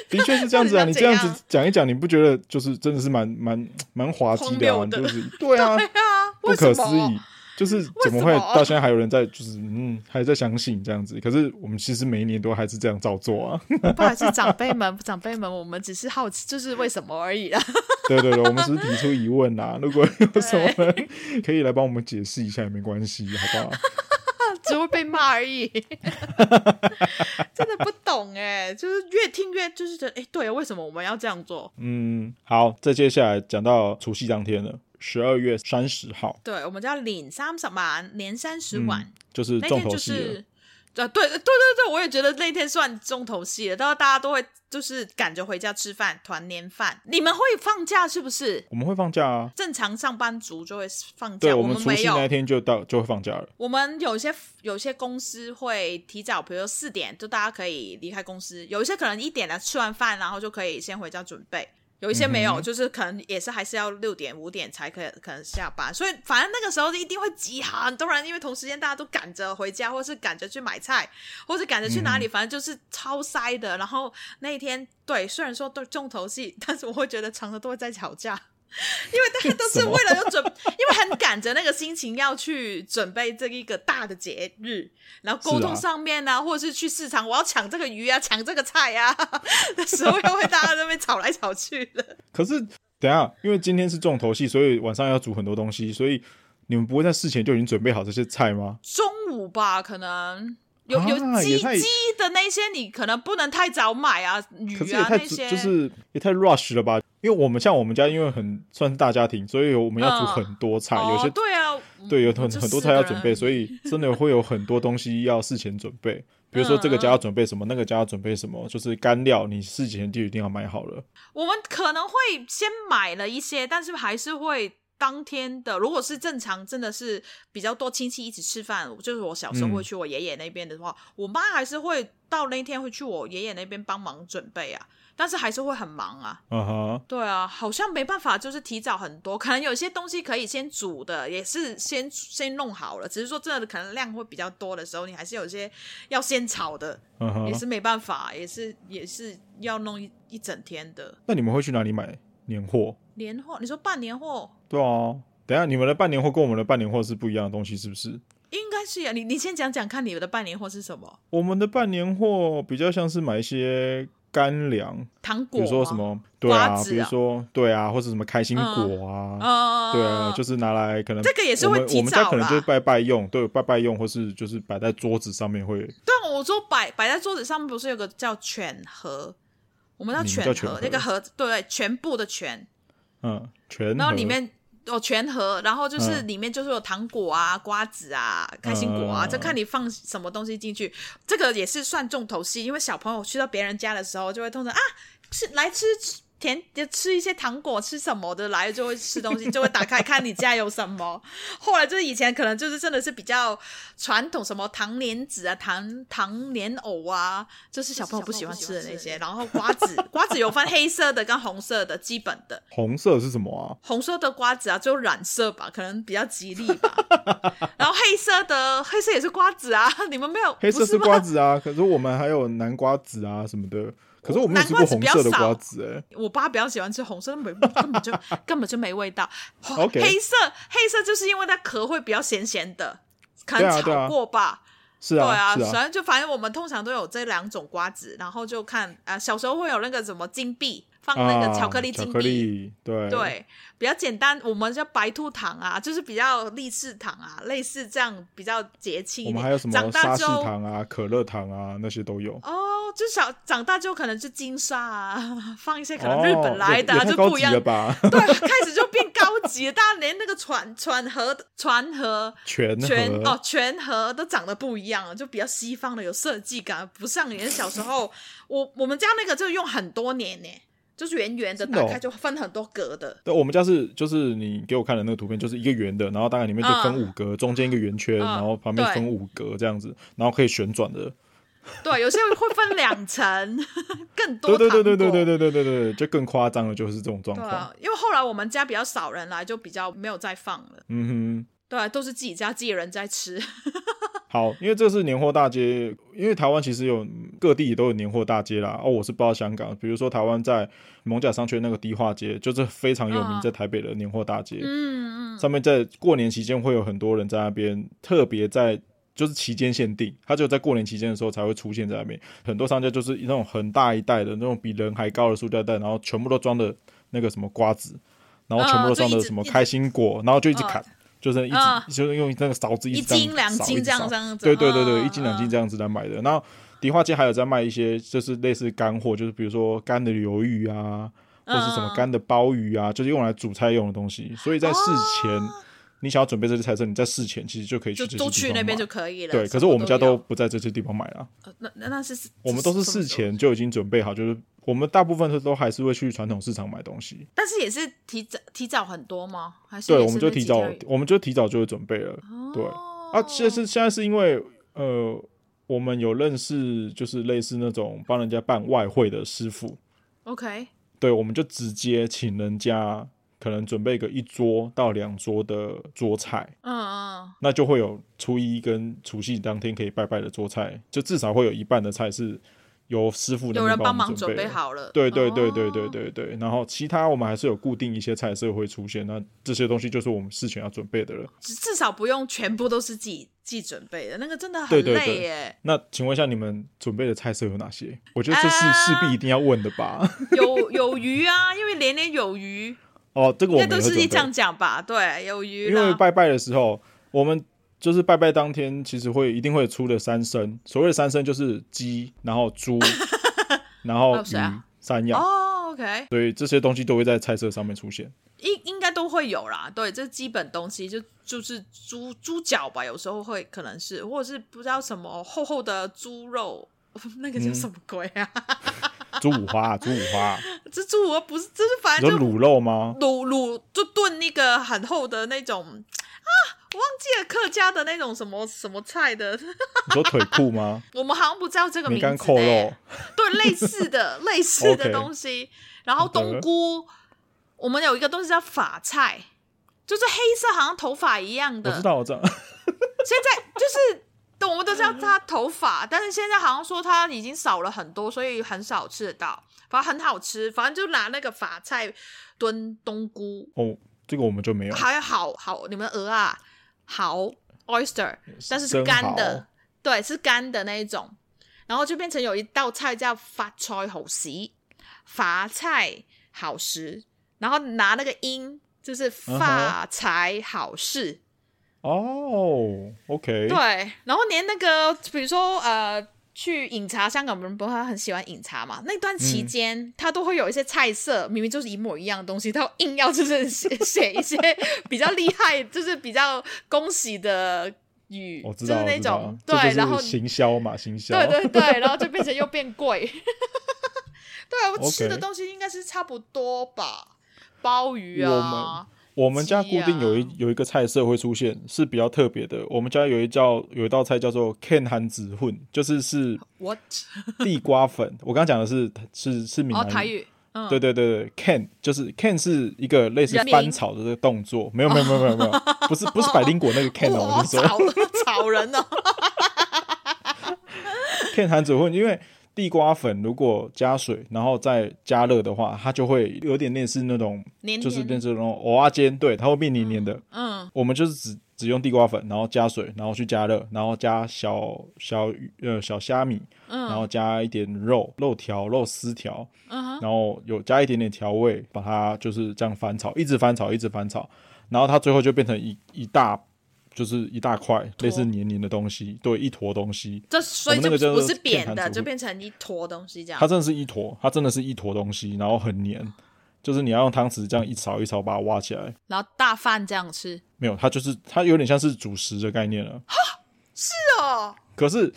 的确是这样子啊，你这样子讲一讲，你不觉得就是真的是蛮蛮蛮滑稽的啊？就是对啊，不可思议。就是怎么会到现在还有人在，就是嗯，还在相信这样子？可是我们其实每一年都还是这样照做啊。不好意思，长辈们，长辈们，我们只是好奇，就是为什么而已啦。对对对，我们只是提出疑问啦。如果有什么人可以来帮我们解释一下也没关系，好不好？只会被骂而已。真的不懂哎，就是越听越就是觉得哎，对，为什么我们要这样做？嗯，好，再接下来讲到除夕当天了。十二月三十号，对，我们叫领三十晚，年三十晚，嗯，就是重头戏了。就是，对对对对，我也觉得那天算重头戏了。然后大家都会就是赶着回家吃饭，团年饭。你们会放假是不是？我们会放假啊，正常上班族就会放假。对，我们除夕那天就到就会放假了。我们有些有些公司会提早，比如说四点，就大家可以离开公司。有一些可能一点了，吃完饭然后就可以先回家准备。有一些没有，嗯、就是可能也是还是要六点五点才可以可能下班，所以反正那个时候一定会挤很多人，因为同时间大家都赶着回家，或是赶着去买菜，或是赶着去哪里，嗯、反正就是超塞的。然后那一天，对，虽然说都重头戏，但是我会觉得常常都会在吵架。因为大家都是 为了要准，因为很赶着那个心情要去准备这一个大的节日，然后沟通上面呢、啊，啊、或者是去市场，我要抢这个鱼啊，抢这个菜啊的时候，又会大家在那边吵来吵去的。可是等下，因为今天是重头戏，所以晚上要煮很多东西，所以你们不会在事前就已经准备好这些菜吗？中午吧，可能。有有鸡鸡的那些，你可能不能太早买啊，鱼啊那些，就是也太 rush 了吧？因为我们像我们家，因为很算是大家庭，所以我们要煮很多菜，有些对啊，对，有很很多菜要准备，所以真的会有很多东西要事前准备。比如说这个家要准备什么，那个家要准备什么，就是干料，你事前就一定要买好了。我们可能会先买了一些，但是还是会。当天的，如果是正常，真的是比较多亲戚一起吃饭，就是我小时候会去我爷爷那边的话，嗯、我妈还是会到那天会去我爷爷那边帮忙准备啊，但是还是会很忙啊。嗯哼，对啊，好像没办法，就是提早很多，可能有些东西可以先煮的，也是先先弄好了，只是说真的可能量会比较多的时候，你还是有些要先炒的，嗯哼，也是没办法，也是也是要弄一一整天的。那你们会去哪里买年货？年货？你说办年货？对啊，等一下你们的办年货跟我们的办年货是不一样的东西，是不是？应该是呀。你你先讲讲看，你们的办年货是什么？我们的办年货比较像是买一些干粮、糖果，比如说什么对啊，比如说对啊，或者什么开心果啊，对啊，就是拿来可能这个也是会，我们家可能就是拜拜用，对，拜拜用，或是就是摆在桌子上面会。对，我说摆摆在桌子上面，不是有个叫犬盒？我们叫犬盒，那个盒对对，全部的全。嗯，全然后里面哦全盒，然后就是里面就是有糖果啊、嗯、瓜子啊、开心果啊，就、嗯、看你放什么东西进去。这个也是算重头戏，因为小朋友去到别人家的时候，就会通常啊，是来吃。甜就吃一些糖果，吃什么的来就会吃东西，就会打开看你家有什么。后来就是以前可能就是真的是比较传统，什么糖莲子啊、糖糖莲藕啊，就是小朋友不喜欢吃的那些。然后瓜子，瓜子有分黑色的跟红色的，基本的。红色是什么啊？红色的瓜子啊，就染色吧，可能比较吉利吧。然后黑色的，黑色也是瓜子啊，你们没有？黑色是瓜子啊，可是我们还有南瓜子啊什么的。可是我没有吃过红色的瓜子哎、欸，我爸比较喜欢吃红色，没 根本就根本就没味道。黑色黑色就是因为它壳会比较咸咸的，可能炒过吧。是啊，对啊，反正就反正我们通常都有这两种瓜子，然后就看啊、呃，小时候会有那个什么金币。放那个巧克力金币、啊，对对，比较简单。我们叫白兔糖啊，就是比较立式糖啊，类似这样比较节气。我们还有什么沙士糖啊、可乐糖啊，那些都有。哦，就小长大之后可能是金沙啊，放一些可能日本来的、啊哦、就不一样。吧 对，开始就变高级了，大家连那个船船盒、船盒、全全哦全盒都长得不一样了，就比较西方的，有设计感，不像你小时候。我我们家那个就用很多年呢。就是圆圆的，打开就分很多格的。对，我们家是就是你给我看的那个图片，就是一个圆的，然后大概里面就分五格，中间一个圆圈，然后旁边分五格这样子，然后可以旋转的。对，有些会分两层，更多。对对对对对对对对对对，就更夸张的，就是这种状况。因为后来我们家比较少人来，就比较没有再放了。嗯哼，对，都是自己家自己人在吃。好，因为这是年货大街，因为台湾其实有各地都有年货大街啦。哦，我是不知道香港，比如说台湾在艋舺商圈那个迪化街，就是非常有名，在台北的年货大街。嗯嗯，上面在过年期间会有很多人在那边，特别在就是期间限定，它只有在过年期间的时候才会出现在那边。很多商家就是那种很大一袋的那种比人还高的塑料袋，然后全部都装的那个什么瓜子，然后全部都装的什么开心果，然后就一直砍。就是一直、uh, 就是用那个勺子一斤两斤这样这样子，对对对对，uh, 一斤两斤这样子来买的。然后迪化街还有在卖一些，就是类似干货，就是比如说干的鱿鱼啊，或者是什么干的鲍鱼啊，就是用来煮菜用的东西。所以在事前，uh, 你想要准备这些菜色，你在事前其实就可以去这些地方买，就都去那边就可以了。对，可是我们家都不在这些地方买了。Uh, 那那那是我们都是事前就已经准备好，就是。我们大部分都都还是会去传统市场买东西，但是也是提早提早很多吗？还是，是对，我们就提早，我们就提早就会准备了。哦、对啊，现在是现在是因为呃，我们有认识，就是类似那种帮人家办外汇的师傅。OK，对，我们就直接请人家可能准备个一桌到两桌的桌菜。嗯嗯，那就会有初一跟除夕当天可以拜拜的桌菜，就至少会有一半的菜是。由师傅有人帮忙准备好了。对对对对对对对，然后其他我们还是有固定一些菜色会出现，那这些东西就是我们事前要准备的了。至少不用全部都是自己自己准备的，那个真的很累耶。对对对，那请问一下，你们准备的菜色有哪些？我觉得这是势必一定要问的吧。啊、有有鱼啊，因为年年有余。哦，这个我们都是这样讲吧？对，有鱼。因为拜拜的时候，我们。就是拜拜当天，其实会一定会出的三牲。所谓的三牲就是鸡，然后猪，然后鱼，啊、三样。哦，OK。所以这些东西都会在菜色上面出现。应应该都会有啦，对，这基本东西，就就是猪猪脚吧，有时候会可能是，或者是不知道什么厚厚的猪肉，那个叫什么鬼啊？猪、嗯、五花，猪五花。这猪五花不是，这是反正就卤肉吗？卤卤就炖那个很厚的那种啊。我忘记了客家的那种什么什么菜的，你说腿裤吗？我们好像不知道这个名字。梅干扣肉，对，类似的 类似的东西。然后冬菇，我们有一个东西叫法菜，就是黑色，好像头发一样的。我知道，我知道。现在就是，我们都叫它头发，但是现在好像说它已经少了很多，所以很少吃得到。反正很好吃，反正就拿那个法菜炖冬菇。哦，这个我们就没有。还好好，你们鹅啊。蚝 oyster，但是是干的，对，是干的那一种，然后就变成有一道菜叫发菜好食，发菜好食，然后拿那个音就是发财好事。哦、uh huh.，OK，对，然后连那个比如说呃。去饮茶，香港人不是很喜欢饮茶嘛？那段期间，嗯、他都会有一些菜色，明明就是一模一样的东西，他硬要就是写 写一些比较厉害，就是比较恭喜的语，就是那种对，然后行销嘛，行销，对对 对，然后就变成又变贵。对啊，我吃的东西应该是差不多吧，鲍鱼啊。我们家固定有一有一个菜色会出现，是比较特别的。我们家有一叫有一道菜叫做 “can 韩子混，就是是 What 地瓜粉。我刚刚讲的是是是闽南语，哦、台语。嗯、对对对对，can 就是 can 是一个类似翻炒的这个动作，没有没有没有没有没有，不是不是百灵果那个 can 哦，我是说炒炒人哦。can 韩子混，因为。地瓜粉如果加水，然后再加热的话，它就会有点类似那种，黏黏就是变成那种蚵仔煎，对，它会变黏黏的。嗯，我们就是只只用地瓜粉，然后加水，然后去加热，然后加小小呃小虾米，嗯，然后加一点肉肉条、肉丝条，然后有加一点点调味，把它就是这样翻炒，一直翻炒，一直翻炒，然后它最后就变成一一大。就是一大块类似黏黏的东西，对，一坨东西。这所以就不是扁的，就变成一坨东西这样。它真的是一坨，它真的是一坨东西，然后很黏。就是你要用汤匙这样一勺一勺把它挖起来，然后大饭这样吃。没有，它就是它有点像是主食的概念了。哈，是哦。可是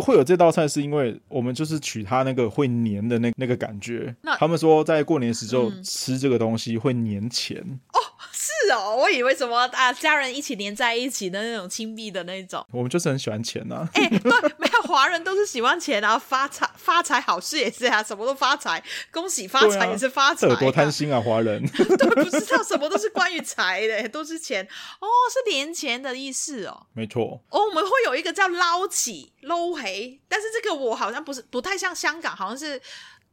会有这道菜，是因为我们就是取它那个会黏的那那个感觉。那他们说在过年时候吃这个东西会黏钱。嗯、哦。是哦，我以为什么啊，家人一起连在一起的那种亲密的那种。我们就是很喜欢钱呐、啊。哎、欸，对，没有华人都是喜欢钱啊，发财发财好事也是啊，什么都发财，恭喜发财也是发财、啊。有多贪心啊，华人。对，不知道什么都是关于财的，都是钱哦，是连钱的意思哦。没错。哦，我们会有一个叫捞起捞黑，但是这个我好像不是不太像香港，好像是。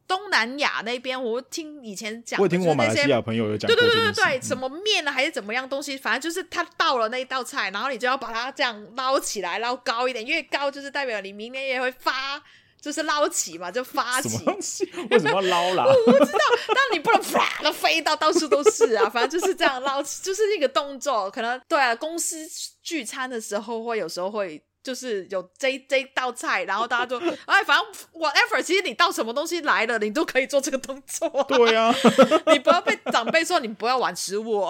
东南亚那边，我听以前讲，我听过马来西亚朋友有讲，对对对对对，什么面啊，还是怎么样东西，反正就是他到了那一道菜，然后你就要把它这样捞起来，捞高一点，越高就是代表你明年也会发，就是捞起嘛，就发起。什么东西？为什么要捞啦？我不知道，但你不能啪的飞到到处都是啊，反正就是这样捞起，就是一个动作。可能对啊，公司聚餐的时候会有时候会。就是有这这道菜，然后大家就哎，反正 whatever，其实你到什么东西来了，你都可以做这个动作。对呀、啊，你不要被长辈说你不要玩食物。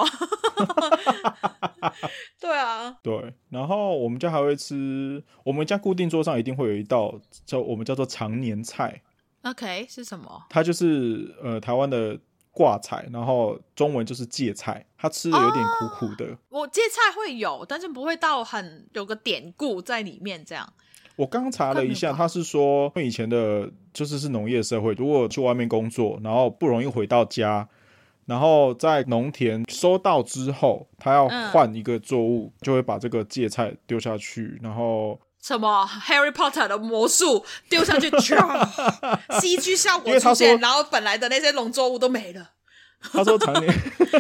对啊，对。然后我们家还会吃，我们家固定桌上一定会有一道叫我们叫做常年菜。OK，是什么？它就是呃台湾的。挂菜，然后中文就是芥菜，它吃的有点苦苦的。哦、我芥菜会有，但是不会到很有个典故在里面这样。我刚查了一下，他是说，以前的就是是农业社会，如果去外面工作，然后不容易回到家，然后在农田收到之后，他要换一个作物，嗯、就会把这个芥菜丢下去，然后。什么 Harry Potter 的魔术丢上去，CG 效果出现，然后本来的那些农作物都没了。他说常年，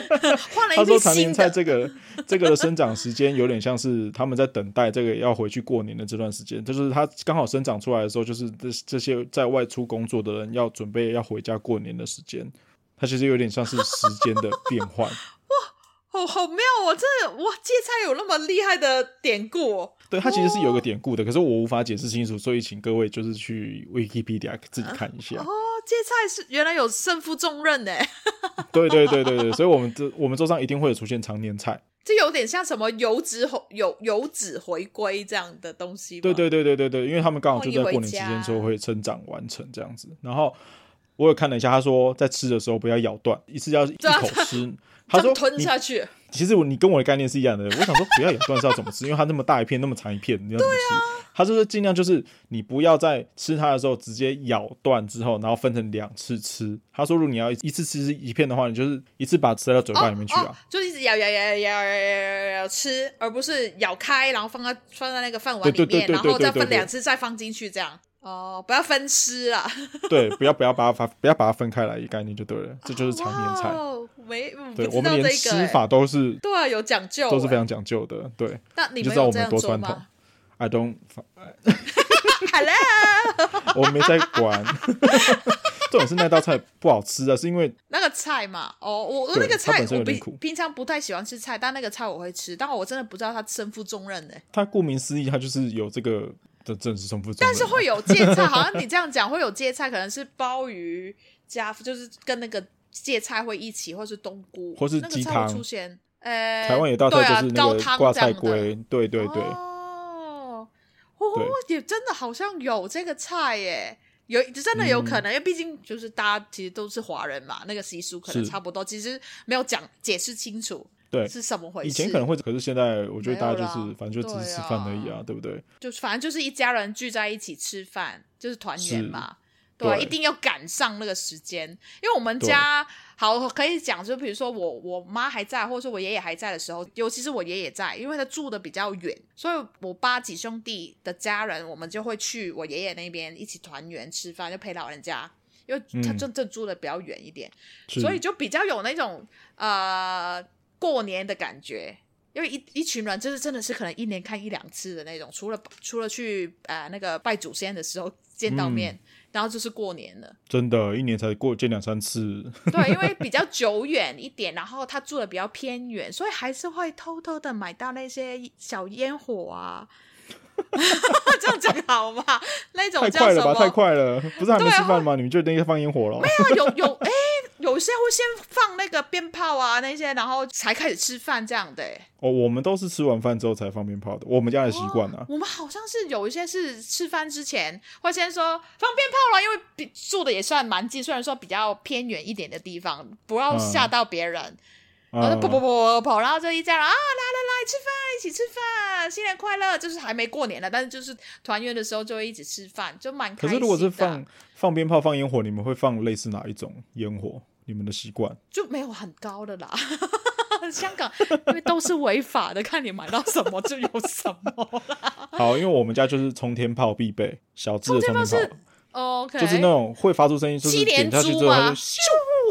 他说常年菜这个这个的生长时间有点像是他们在等待这个要回去过年的这段时间，就是他刚好生长出来的时候，就是这这些在外出工作的人要准备要回家过年的时间，它其实有点像是时间的变换。哦，好妙哦！这哇，芥菜有那么厉害的典故哦。对，它其实是有个典故的，可是我无法解释清楚，所以请各位就是去 Wikipedia 自己看一下。哦，芥菜是原来有胜负重任呢。对对对对对，所以我们这我们桌上一定会有出现常年菜。这有点像什么油脂回油油脂回归这样的东西。对对对对对对，因为他们刚好就在过年期间之后会生长完成这样子。然后我有看了一下，他说在吃的时候不要咬断，一次要一口吃。他说吞下去。其实我你跟我的概念是一样的。我想说不要咬断是要怎么吃？因为它那么大一片，那么长一片，你要怎么吃？啊、他就是尽量就是你不要在吃它的时候直接咬断之后，然后分成两次吃。他说如果你要一次吃一片的话，你就是一次把它吃到嘴巴里面去啊，哦哦、就一直咬咬咬咬咬咬咬吃，而不是咬开然后放在放在那个饭碗里面，然后再分两次再放进去这样。哦，不要分吃啊！对，不要不要把它发，不要把它分开来，一概念就对了。这就是常年菜。没，对，我们连吃法都是对啊，有讲究，都是非常讲究的。对，那你就知道我们多传统。I don't。Hello，我没在管。重点是那道菜不好吃啊，是因为那个菜嘛。哦，我那个菜我平平常不太喜欢吃菜，但那个菜我会吃。但我真的不知道它身负重任呢。它顾名思义，它就是有这个。这正是重复，但是会有芥菜，好像你这样讲会有芥菜，可能是鲍鱼加，就是跟那个芥菜会一起，或是冬菇，或是鸡汤出现。呃，台湾有道菜就是那个挂菜龟，对对对。哦，哦，也真的好像有这个菜耶，有真的有可能，因为毕竟就是大家其实都是华人嘛，那个习俗可能差不多，其实没有讲解释清楚。对，是什么回事？以前可能会，可是现在我觉得大家就是，反正就只是吃饭而已啊，对不对？就是反正就是一家人聚在一起吃饭，就是团圆嘛。对，一定要赶上那个时间，因为我们家好可以讲，就比如说我我妈还在，或者说我爷爷还在的时候，尤其是我爷爷在，因为他住的比较远，所以我爸几兄弟的家人，我们就会去我爷爷那边一起团圆吃饭，就陪老人家，因为他真正住的比较远一点，所以就比较有那种呃。过年的感觉，因为一一群人就是真的是可能一年看一两次的那种，除了除了去呃那个拜祖先的时候见到面，嗯、然后就是过年了。真的，一年才过见两三次。对，因为 比较久远一点，然后他住的比较偏远，所以还是会偷偷的买到那些小烟火啊。这样讲好吗？那种？太快了吧！太快了，不是还没吃饭吗？啊、你们就那个放烟火了？没有，有有哎。有些会先放那个鞭炮啊，那些，然后才开始吃饭这样的。哦，我们都是吃完饭之后才放鞭炮的，我们家的习惯啊。我们好像是有一些是吃饭之前会先说放鞭炮了，因为比住的也算蛮近，虽然说比较偏远一点的地方，不要吓到别人。嗯、然后跑跑跑跑，然后就一家人啊，来来来，吃饭，一起吃饭，新年快乐。就是还没过年了，但是就是团圆的时候就会一起吃饭，就蛮开心的。可是如果是放放鞭炮、放烟火，你们会放类似哪一种烟火？你们的习惯就没有很高的啦，香港因为都是违法的，看你买到什么就有什么啦。好，因为我们家就是冲天炮必备，小只的冲天炮，是 OK，就是那种会发出声音，就是点下去之后它就咻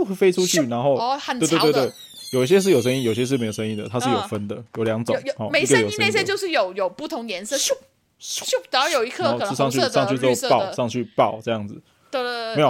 会飞出去，然后哦，很吵的。有些是有声音，有些是没有声音的，它是有分的，有两种。有没声音那些就是有有不同颜色，咻咻，然后有一颗可能红色的、绿色的，爆上去爆这样子。对对对，没有。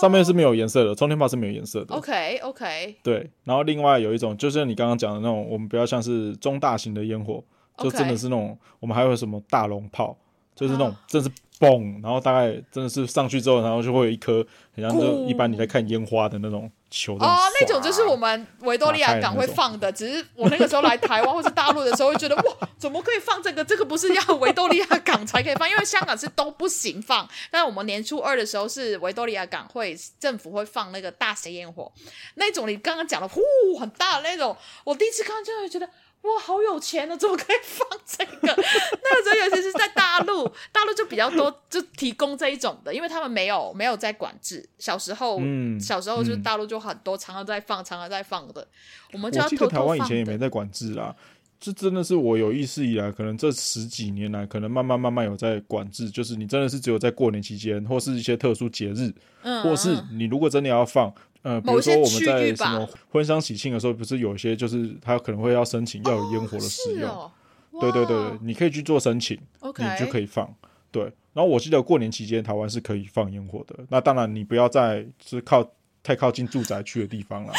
上面是没有颜色的，冲天炮是没有颜色的。OK OK。对，然后另外有一种，就是你刚刚讲的那种，我们比较像是中大型的烟火就真的是那种，我们还有什么大龙炮，就是那种，真是。嘣，然后大概真的是上去之后，然后就会有一颗，很像就一般你在看烟花的那种球哦，那种就是我们维多利亚港会放的。只是我那个时候来台湾或是大陆的时候，会觉得哇，怎么可以放这个？这个不是要维多利亚港才可以放，因为香港是都不行放。但是我们年初二的时候是维多利亚港会政府会放那个大型烟火，那种你刚刚讲的呼很大的那种，我第一次看就会觉得。哇，好有钱呢！怎么可以放这个？那个时候尤其是在大陆，大陆就比较多，就提供这一种的，因为他们没有没有在管制。小时候，嗯，小时候就是大陆就很多，常常在放，常常在放的。我们就要偷台湾以前也没在管制啦。这真的是我有意识以来，可能这十几年来，可能慢慢慢慢有在管制，就是你真的是只有在过年期间，或是一些特殊节日，嗯，或是你如果真的要放，呃，比如说我们在什么婚丧喜庆的时候，不是有一些就是他可能会要申请要有烟火的使用，哦哦、对对对，你可以去做申请你就可以放。对，然后我记得过年期间台湾是可以放烟火的，那当然你不要在是靠太靠近住宅区的地方了。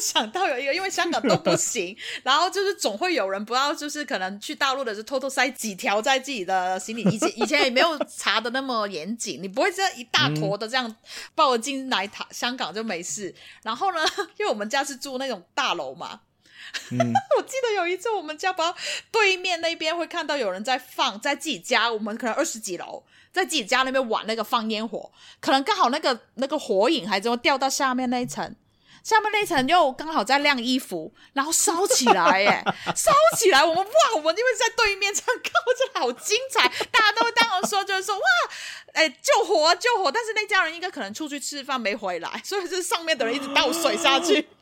想到有一个，因为香港都不行，然后就是总会有人不知道，就是可能去大陆的，是偷偷塞几条在自己的行李。以前以前也没有查的那么严谨，你不会这样一大坨的这样抱进来他香港就没事。然后呢，因为我们家是住那种大楼嘛，嗯、我记得有一次我们家把对面那边会看到有人在放，在自己家，我们可能二十几楼，在自己家那边玩那个放烟火，可能刚好那个那个火影还就会掉到下面那一层。下面那层又刚好在晾衣服，然后烧起来，耶，烧起来！我们哇，我们因为在对面这样看，我觉得好精彩，大家都会当然说，就是说哇，哎，救火救火！但是那家人应该可能出去吃饭没回来，所以是上面的人一直倒水下去。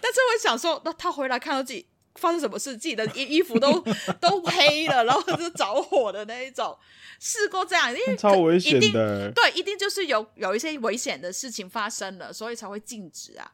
但是我想说，那他回来看到自己发生什么事，自己的衣 衣服都 都黑了，然后就着火的那一种。试过这样，因为超危险的，对，一定就是有有一些危险的事情发生了，所以才会禁止啊，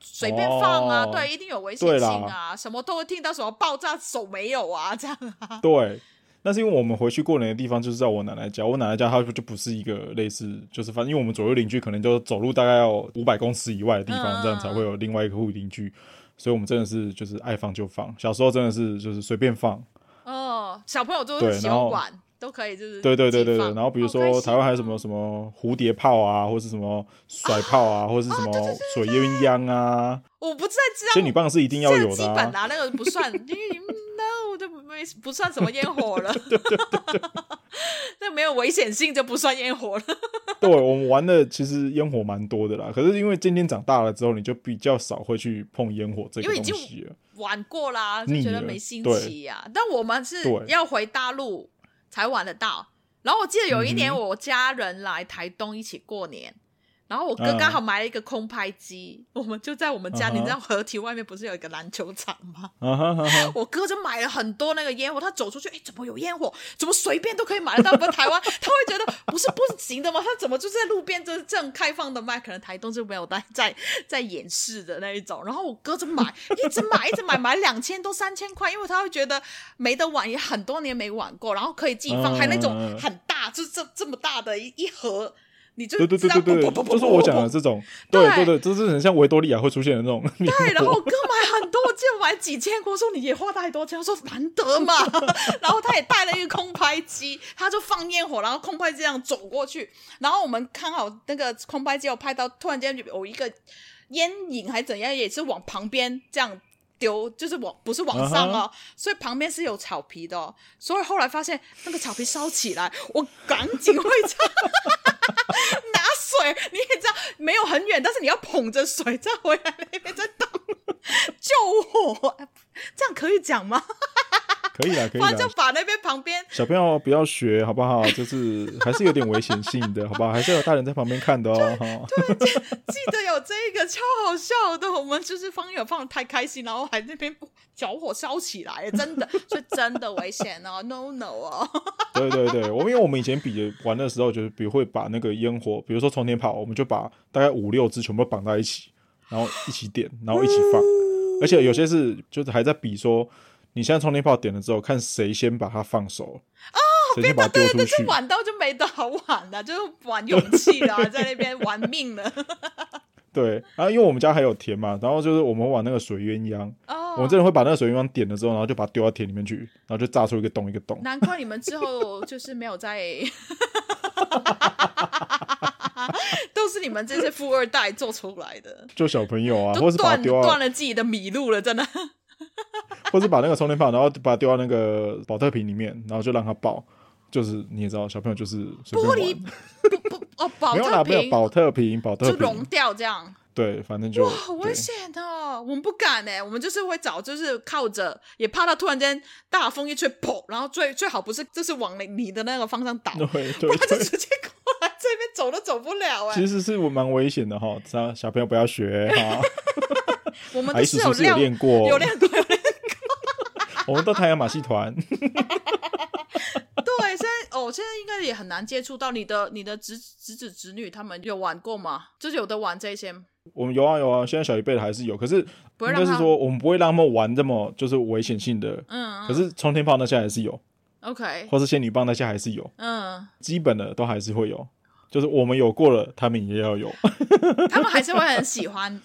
随便放啊，哦、对，一定有危险性啊，什么都会听到什么爆炸手没有啊，这样啊。对，那是因为我们回去过年的地方就是在我奶奶家，我奶奶家她就不是一个类似，就是反正因为我们左右邻居可能就走路大概要五百公尺以外的地方，嗯、这样才会有另外一个户邻居，所以我们真的是就是爱放就放，小时候真的是就是随便放。哦，小朋友都是喜欢玩。都可以，就是对对对对对。然后比如说台湾还有什么什么蝴蝶炮啊，或是什么甩炮啊，或是什么水鸳鸯啊。我不太知道。仙女棒是一定要有的。基本啊，那个不算。因为 No，就没不算什么烟火了。对对对。那没有危险性就不算烟火了。对，我们玩的其实烟火蛮多的啦。可是因为渐渐长大了之后，你就比较少会去碰烟火这个东西了。玩过啦，就觉得没新奇呀。但我们是要回大陆。才玩得到。然后我记得有一年我家人来台东一起过年。然后我哥刚好买了一个空拍机，uh. 我们就在我们家，uh. 你知道合体外面不是有一个篮球场吗？Uh huh, uh huh. 我哥就买了很多那个烟火，他走出去，哎，怎么有烟火？怎么随便都可以买得到？不是台湾，他会觉得不是不行的吗？他怎么就在路边这正开放的卖？可能台东就没有在在在演示的那一种。然后我哥就买，一直买，一直买，买两千多三千块，因为他会觉得没得玩，也很多年没玩过，然后可以自己放，uh. 还那种很大，就是这这么大的一一盒。你就对对对对对，就是我讲的这种，对对对，就是很像维多利亚会出现的那种。对，然后我哥买很多，件买几千，我说你也花太多钱，我说难得嘛。然后他也带了一个空拍机，他就放烟火，然后空拍机这样走过去，然后我们看好那个空拍机，有拍到突然间有一个烟影还怎样，也是往旁边这样丢，就是往不是往上哦，uh huh. 所以旁边是有草皮的，哦，所以后来发现那个草皮烧起来，我赶紧会唱。你也知道没有很远，但是你要捧着水再回来那边再动 救火，这样可以讲吗？可以啊，可以啊。就把那边旁边小朋友不要学好不好？就是还是有点危险性的，好不好？还是有大人在旁边看的哦。对，对，记得有这个超好笑的，我们就是放烟放的太开心，然后还那边小火烧起来，真的，是真的危险哦，no no 哦。对对对，我们因为我们以前比玩的时候，就是比如会把那个烟火，比如说冲天炮，我们就把大概五六只全部绑在一起，然后一起点，然后一起放，而且有些是就是还在比说。你现在充电炮点了之后，看谁先把它放手哦，谁先把它丢出去，玩到就没得好玩了，就是玩勇气了，在那边玩命了。对，然后因为我们家还有田嘛，然后就是我们玩那个水鸳鸯，哦，我们真的会把那个水鸳鸯点了之后，然后就把它丢到田里面去，然后就炸出一个洞一个洞。难怪你们之后就是没有在，都是你们这些富二代做出来的，就小朋友啊，或是把丢断了自己的米路了，真的。或是把那个充电炮，然后把它丢到那个保特瓶里面，然后就让它爆。就是你也知道，小朋友就是玻璃不不哦，保特瓶，保特瓶，保特瓶就融掉这样。对，反正就哇，好危险哦！我们不敢哎，我们就是会找，就是靠着，也怕它突然间大风一吹，砰！然后最最好不是就是往你你的那个方向倒，不然就直接过来这边走都走不了哎。其实是我蛮危险的哈，小朋友不要学哈。我们都是有练过，有练过，有练过。我们到太阳马戏团。对，现在哦，现在应该也很难接触到你的你的侄侄子侄女，他们有玩过吗？就是有的玩这些。我们有啊有啊，现在小一辈的还是有，可是应该是说我们不会让他们玩这么就是危险性的。嗯，嗯。可是冲天炮那些还是有。OK。或是仙女棒那些还是有。嗯。基本的都还是会有，就是我们有过了，他们也要有。他们还是会很喜欢。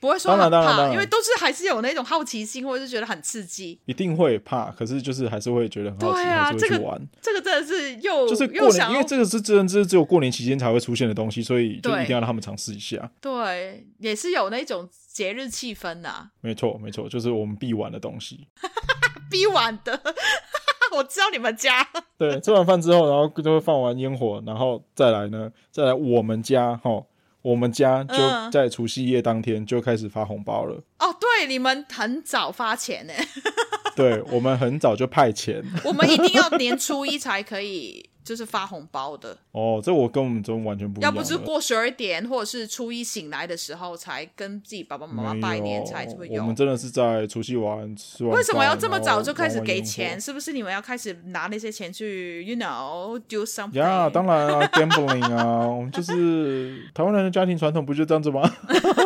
不会说很怕，因为都是还是有那种好奇心，或者是觉得很刺激。一定会怕，可是就是还是会觉得很好奇，还是会去玩。这个真的是又就是过年，因为这个是真的，只有过年期间才会出现的东西，所以就一定要让他们尝试一下。对，也是有那种节日气氛呐。没错，没错，就是我们必玩的东西。必玩的，我知道你们家。对，吃完饭之后，然后就会放完烟火，然后再来呢，再来我们家哈。我们家就在除夕夜当天就开始发红包了。嗯、哦，对，你们很早发钱呢。对，我们很早就派钱。我们一定要年初一才可以。就是发红包的哦，这我跟我们中完全不一样。要不是过十二点，或者是初一醒来的时候，才跟自己爸爸妈妈拜年，才会有。我们真的是在除夕晚吃完。为什么要这么早就开始给钱？是不是你们要开始拿那些钱去，you know, do something？呀，yeah, 当然啊，gambling 啊，我们就是 台湾人的家庭传统，不就这样子吗？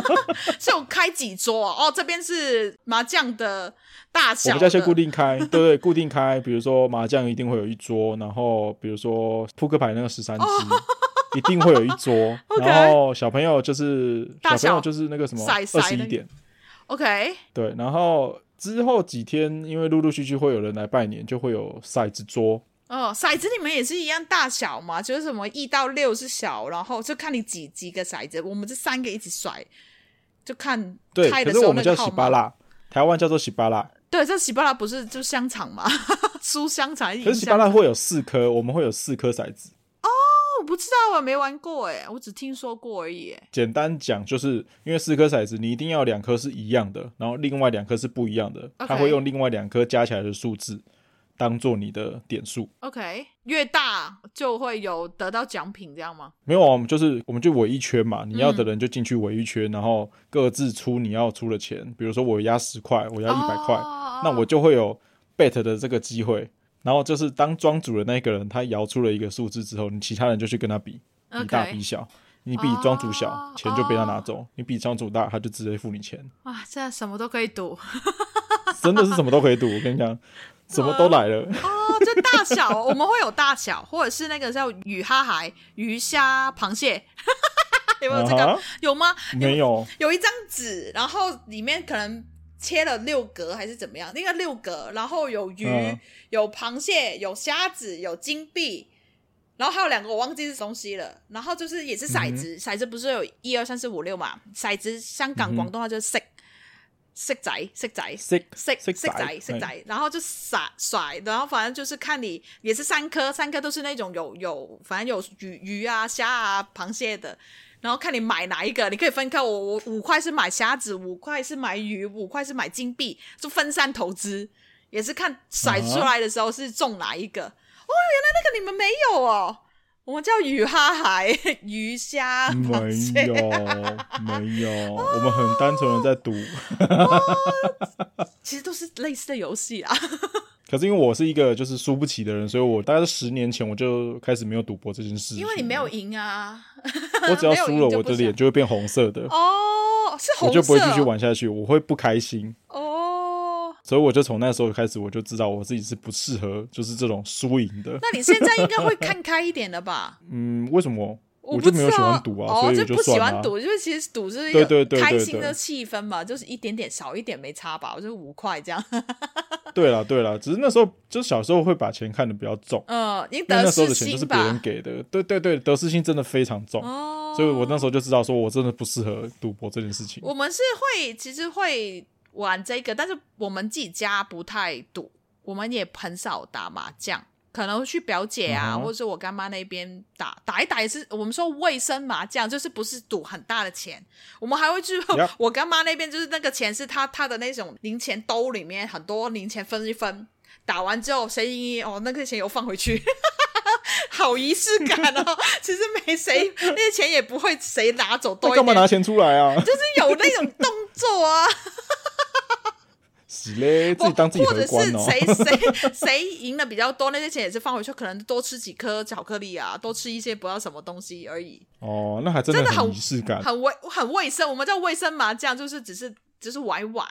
就开几桌哦？这边是麻将的大小的。我们家先固定开，对对，固定开。比如说麻将一定会有一桌，然后比如说。说扑克牌那个十三只，一定会有一桌。然后小朋友就是小朋友就是那个什么二十一点。OK，对。然后之后几天，因为陆陆续续会有人来拜年，就会有骰子桌。哦，骰子你们也是一样大小嘛？就是什么一到六是小，然后就看你几几个骰子。我们这三个一起甩，就看对。可是我们叫喜巴拉，台湾叫做喜巴拉。对，这喜巴拉不是就香肠吗？酥香肠。可是喜巴拉会有四颗，我们会有四颗骰子。哦，我不知道，我没玩过哎，我只听说过而已。简单讲，就是因为四颗骰子，你一定要两颗是一样的，然后另外两颗是不一样的。他会用另外两颗加起来的数字当做你的点数。OK，越大就会有得到奖品，这样吗？没有啊，我们就是我们就围一圈嘛，你要的人就进去围一圈，嗯、然后各自出你要出的钱。比如说我压十块，我压一百块。Oh. 那我就会有 bet 的这个机会，然后就是当庄主的那个人，他摇出了一个数字之后，你其他人就去跟他比，比大比小，你比庄主小，oh, 钱就被他拿走；你比庄主大，他就直接付你钱。哇，这样什么都可以赌，真的是什么都可以赌。我跟你讲，什么都来了。哦，这大小我们会有大小，或者是那个叫鱼哈海、鱼虾、螃蟹，有没有这个？Uh? 有吗？没有。有一张纸，然后里面可能。切了六格还是怎么样？那个六格，然后有鱼、嗯、有螃蟹、有虾子、有金币，然后还有两个我忘记是东西了。然后就是也是骰子，骰、嗯、子不是有一二三四五六嘛？骰子香港广东话就是骰骰仔色仔色色色仔色仔，然后就甩甩，然后反正就是看你也是三颗，三颗都是那种有有反正有鱼鱼啊虾啊螃蟹的。然后看你买哪一个，你可以分开。我我五块是买虾子，五块是买鱼，五块是买金币，就分散投资，也是看甩出来的时候是中哪一个。啊、哦，原来那个你们没有哦，我们叫鱼哈海、鱼虾，没有没有，哦、我们很单纯的在赌，哦、其实都是类似的游戏啊。可是因为我是一个就是输不起的人，所以我大概是十年前我就开始没有赌博这件事。因为你没有赢啊，我只要输了，我的脸就会变红色的。哦，是红色，我就不会继续玩下去，我会不开心。哦，所以我就从那时候开始，我就知道我自己是不适合就是这种输赢的。那你现在应该会看开一点了吧？嗯，为什么？我就没有喜欢赌啊，所以就不喜欢赌，就是其实赌是一个开心的气氛嘛，就是一点点少一点没差吧，我就五块这样。对啦对啦，只是那时候就小时候会把钱看得比较重，嗯，因为那时候的钱都是别人给的，对对对，得失心真的非常重，哦，所以我那时候就知道说我真的不适合赌博这件事情。我们是会其实会玩这个，但是我们自己家不太赌，我们也很少打麻将。可能会去表姐啊，uh. 或者是我干妈那边打打一打，也是我们说卫生麻将，就是不是赌很大的钱。我们还会去 我干妈那边，就是那个钱是他他的那种零钱兜里面很多零钱分一分，打完之后谁赢哦，那个钱又放回去，好仪式感哦。其实没谁那些钱也不会谁拿走多，干嘛拿钱出来啊？就是有那种动作啊。死嘞，自己当自己哦。或者是谁谁 谁赢的比较多，那些钱也是放回去，可能多吃几颗巧克力啊，多吃一些不知道什么东西而已。哦，那还真的很仪式感，很卫很卫生。我们叫卫生麻将，就是只是只是玩一玩，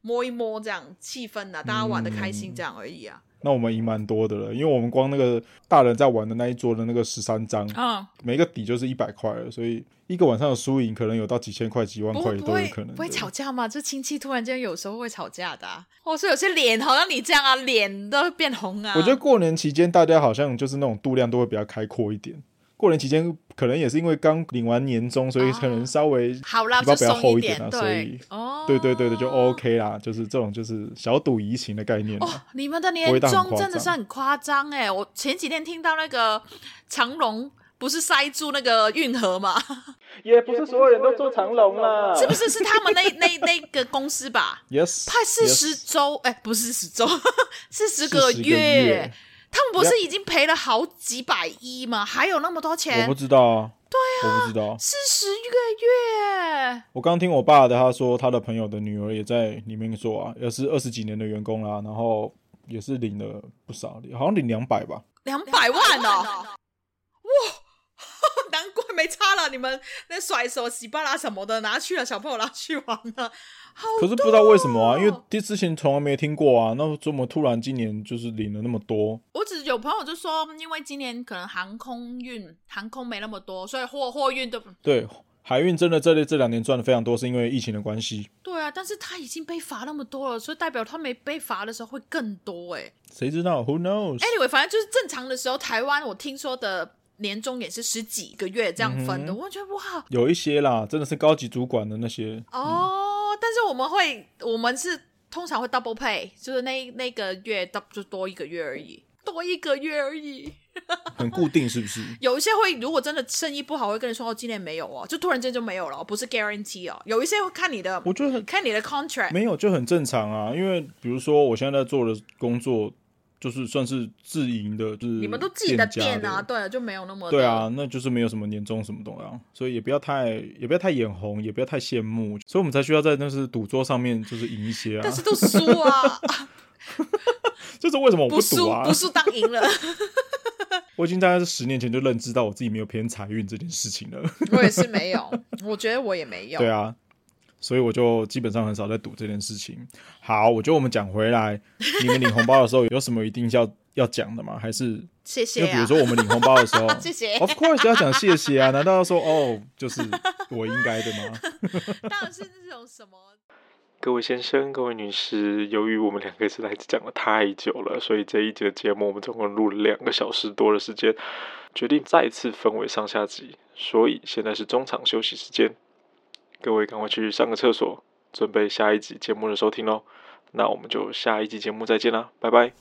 摸一摸这样气氛啊，大家玩的开心这样而已啊。嗯那我们赢蛮多的了，因为我们光那个大人在玩的那一桌的那个十三张，啊、嗯，每个底就是一百块了，所以一个晚上的输赢可能有到几千块、几万块都有可能。不会吵架吗？就亲戚突然间有时候会吵架的、啊，或是有些脸好像你这样啊，脸都变红啊。我觉得过年期间大家好像就是那种度量都会比较开阔一点。过年期间可能也是因为刚领完年终，所以可能稍微好啦，比较厚一点啊，所以哦，对对对对，就 OK 啦，就是这种就是小赌怡情的概念哦。你们的年终真的是很夸张哎！我前几天听到那个长隆不是塞住那个运河吗？也不是所有人都坐长隆啦，是不是？是他们那 那那个公司吧？Yes，派四十周哎，不是十周，四十个月。他们不是已经赔了好几百亿吗？还有那么多钱？我不知道啊。对啊，我不知道。四十个月。我刚听我爸的，他说他的朋友的女儿也在里面做啊，也是二十几年的员工啦，然后也是领了不少，好像领两百吧。两百万哦！哇，难怪没差了。你们那甩手、洗巴拉什么的拿去了，小朋友拿去玩了。可是不知道为什么啊，因为之前从来没听过啊，那怎么突然今年就是领了那么多？我只有朋友就说，因为今年可能航空运航空没那么多，所以货货运都对海运真的这这两年赚的非常多，是因为疫情的关系。对啊，但是他已经被罚那么多了，所以代表他没被罚的时候会更多哎、欸。谁知道？Who knows？Anyway，反正就是正常的时候，台湾我听说的。年终也是十几个月这样分的，嗯、我觉得哇，有一些啦，真的是高级主管的那些哦。是我们会，我们是通常会 double pay，就是那那个月就多一个月而已，多一个月而已，很固定是不是？有一些会，如果真的生意不好，会跟你说哦，今年没有哦，就突然间就没有了，不是 guarantee 哦。有一些会看你的，我觉得看你的 contract 没有就很正常啊，因为比如说我现在在做的工作。就是算是自营的，就是你们都自己的店啊，对，就没有那么对啊，那就是没有什么年终什么东西，所以也不要太也不要太眼红，也不要太羡慕，所以我们才需要在那是赌桌上面就是赢一些啊，但是都输啊，就是为什么我不赌啊？不输当赢了，我已经大概是十年前就认知到我自己没有偏财运这件事情了，我也是没有，我觉得我也没有，对啊。所以我就基本上很少在赌这件事情。好，我觉得我们讲回来，你们领红包的时候有什么一定要要讲的吗？还是谢谢、啊？就比如说我们领红包的时候，谢谢。Of course 要讲谢谢啊！难道要说哦，就是我应该的吗？当然是这种什么。各位先生、各位女士，由于我们两个实在是讲了太久了，所以这一集的节目我们总共录了两个小时多的时间，决定再次分为上下集。所以现在是中场休息时间。各位赶快去上个厕所，准备下一集节目的收听喽。那我们就下一集节目再见啦，拜拜。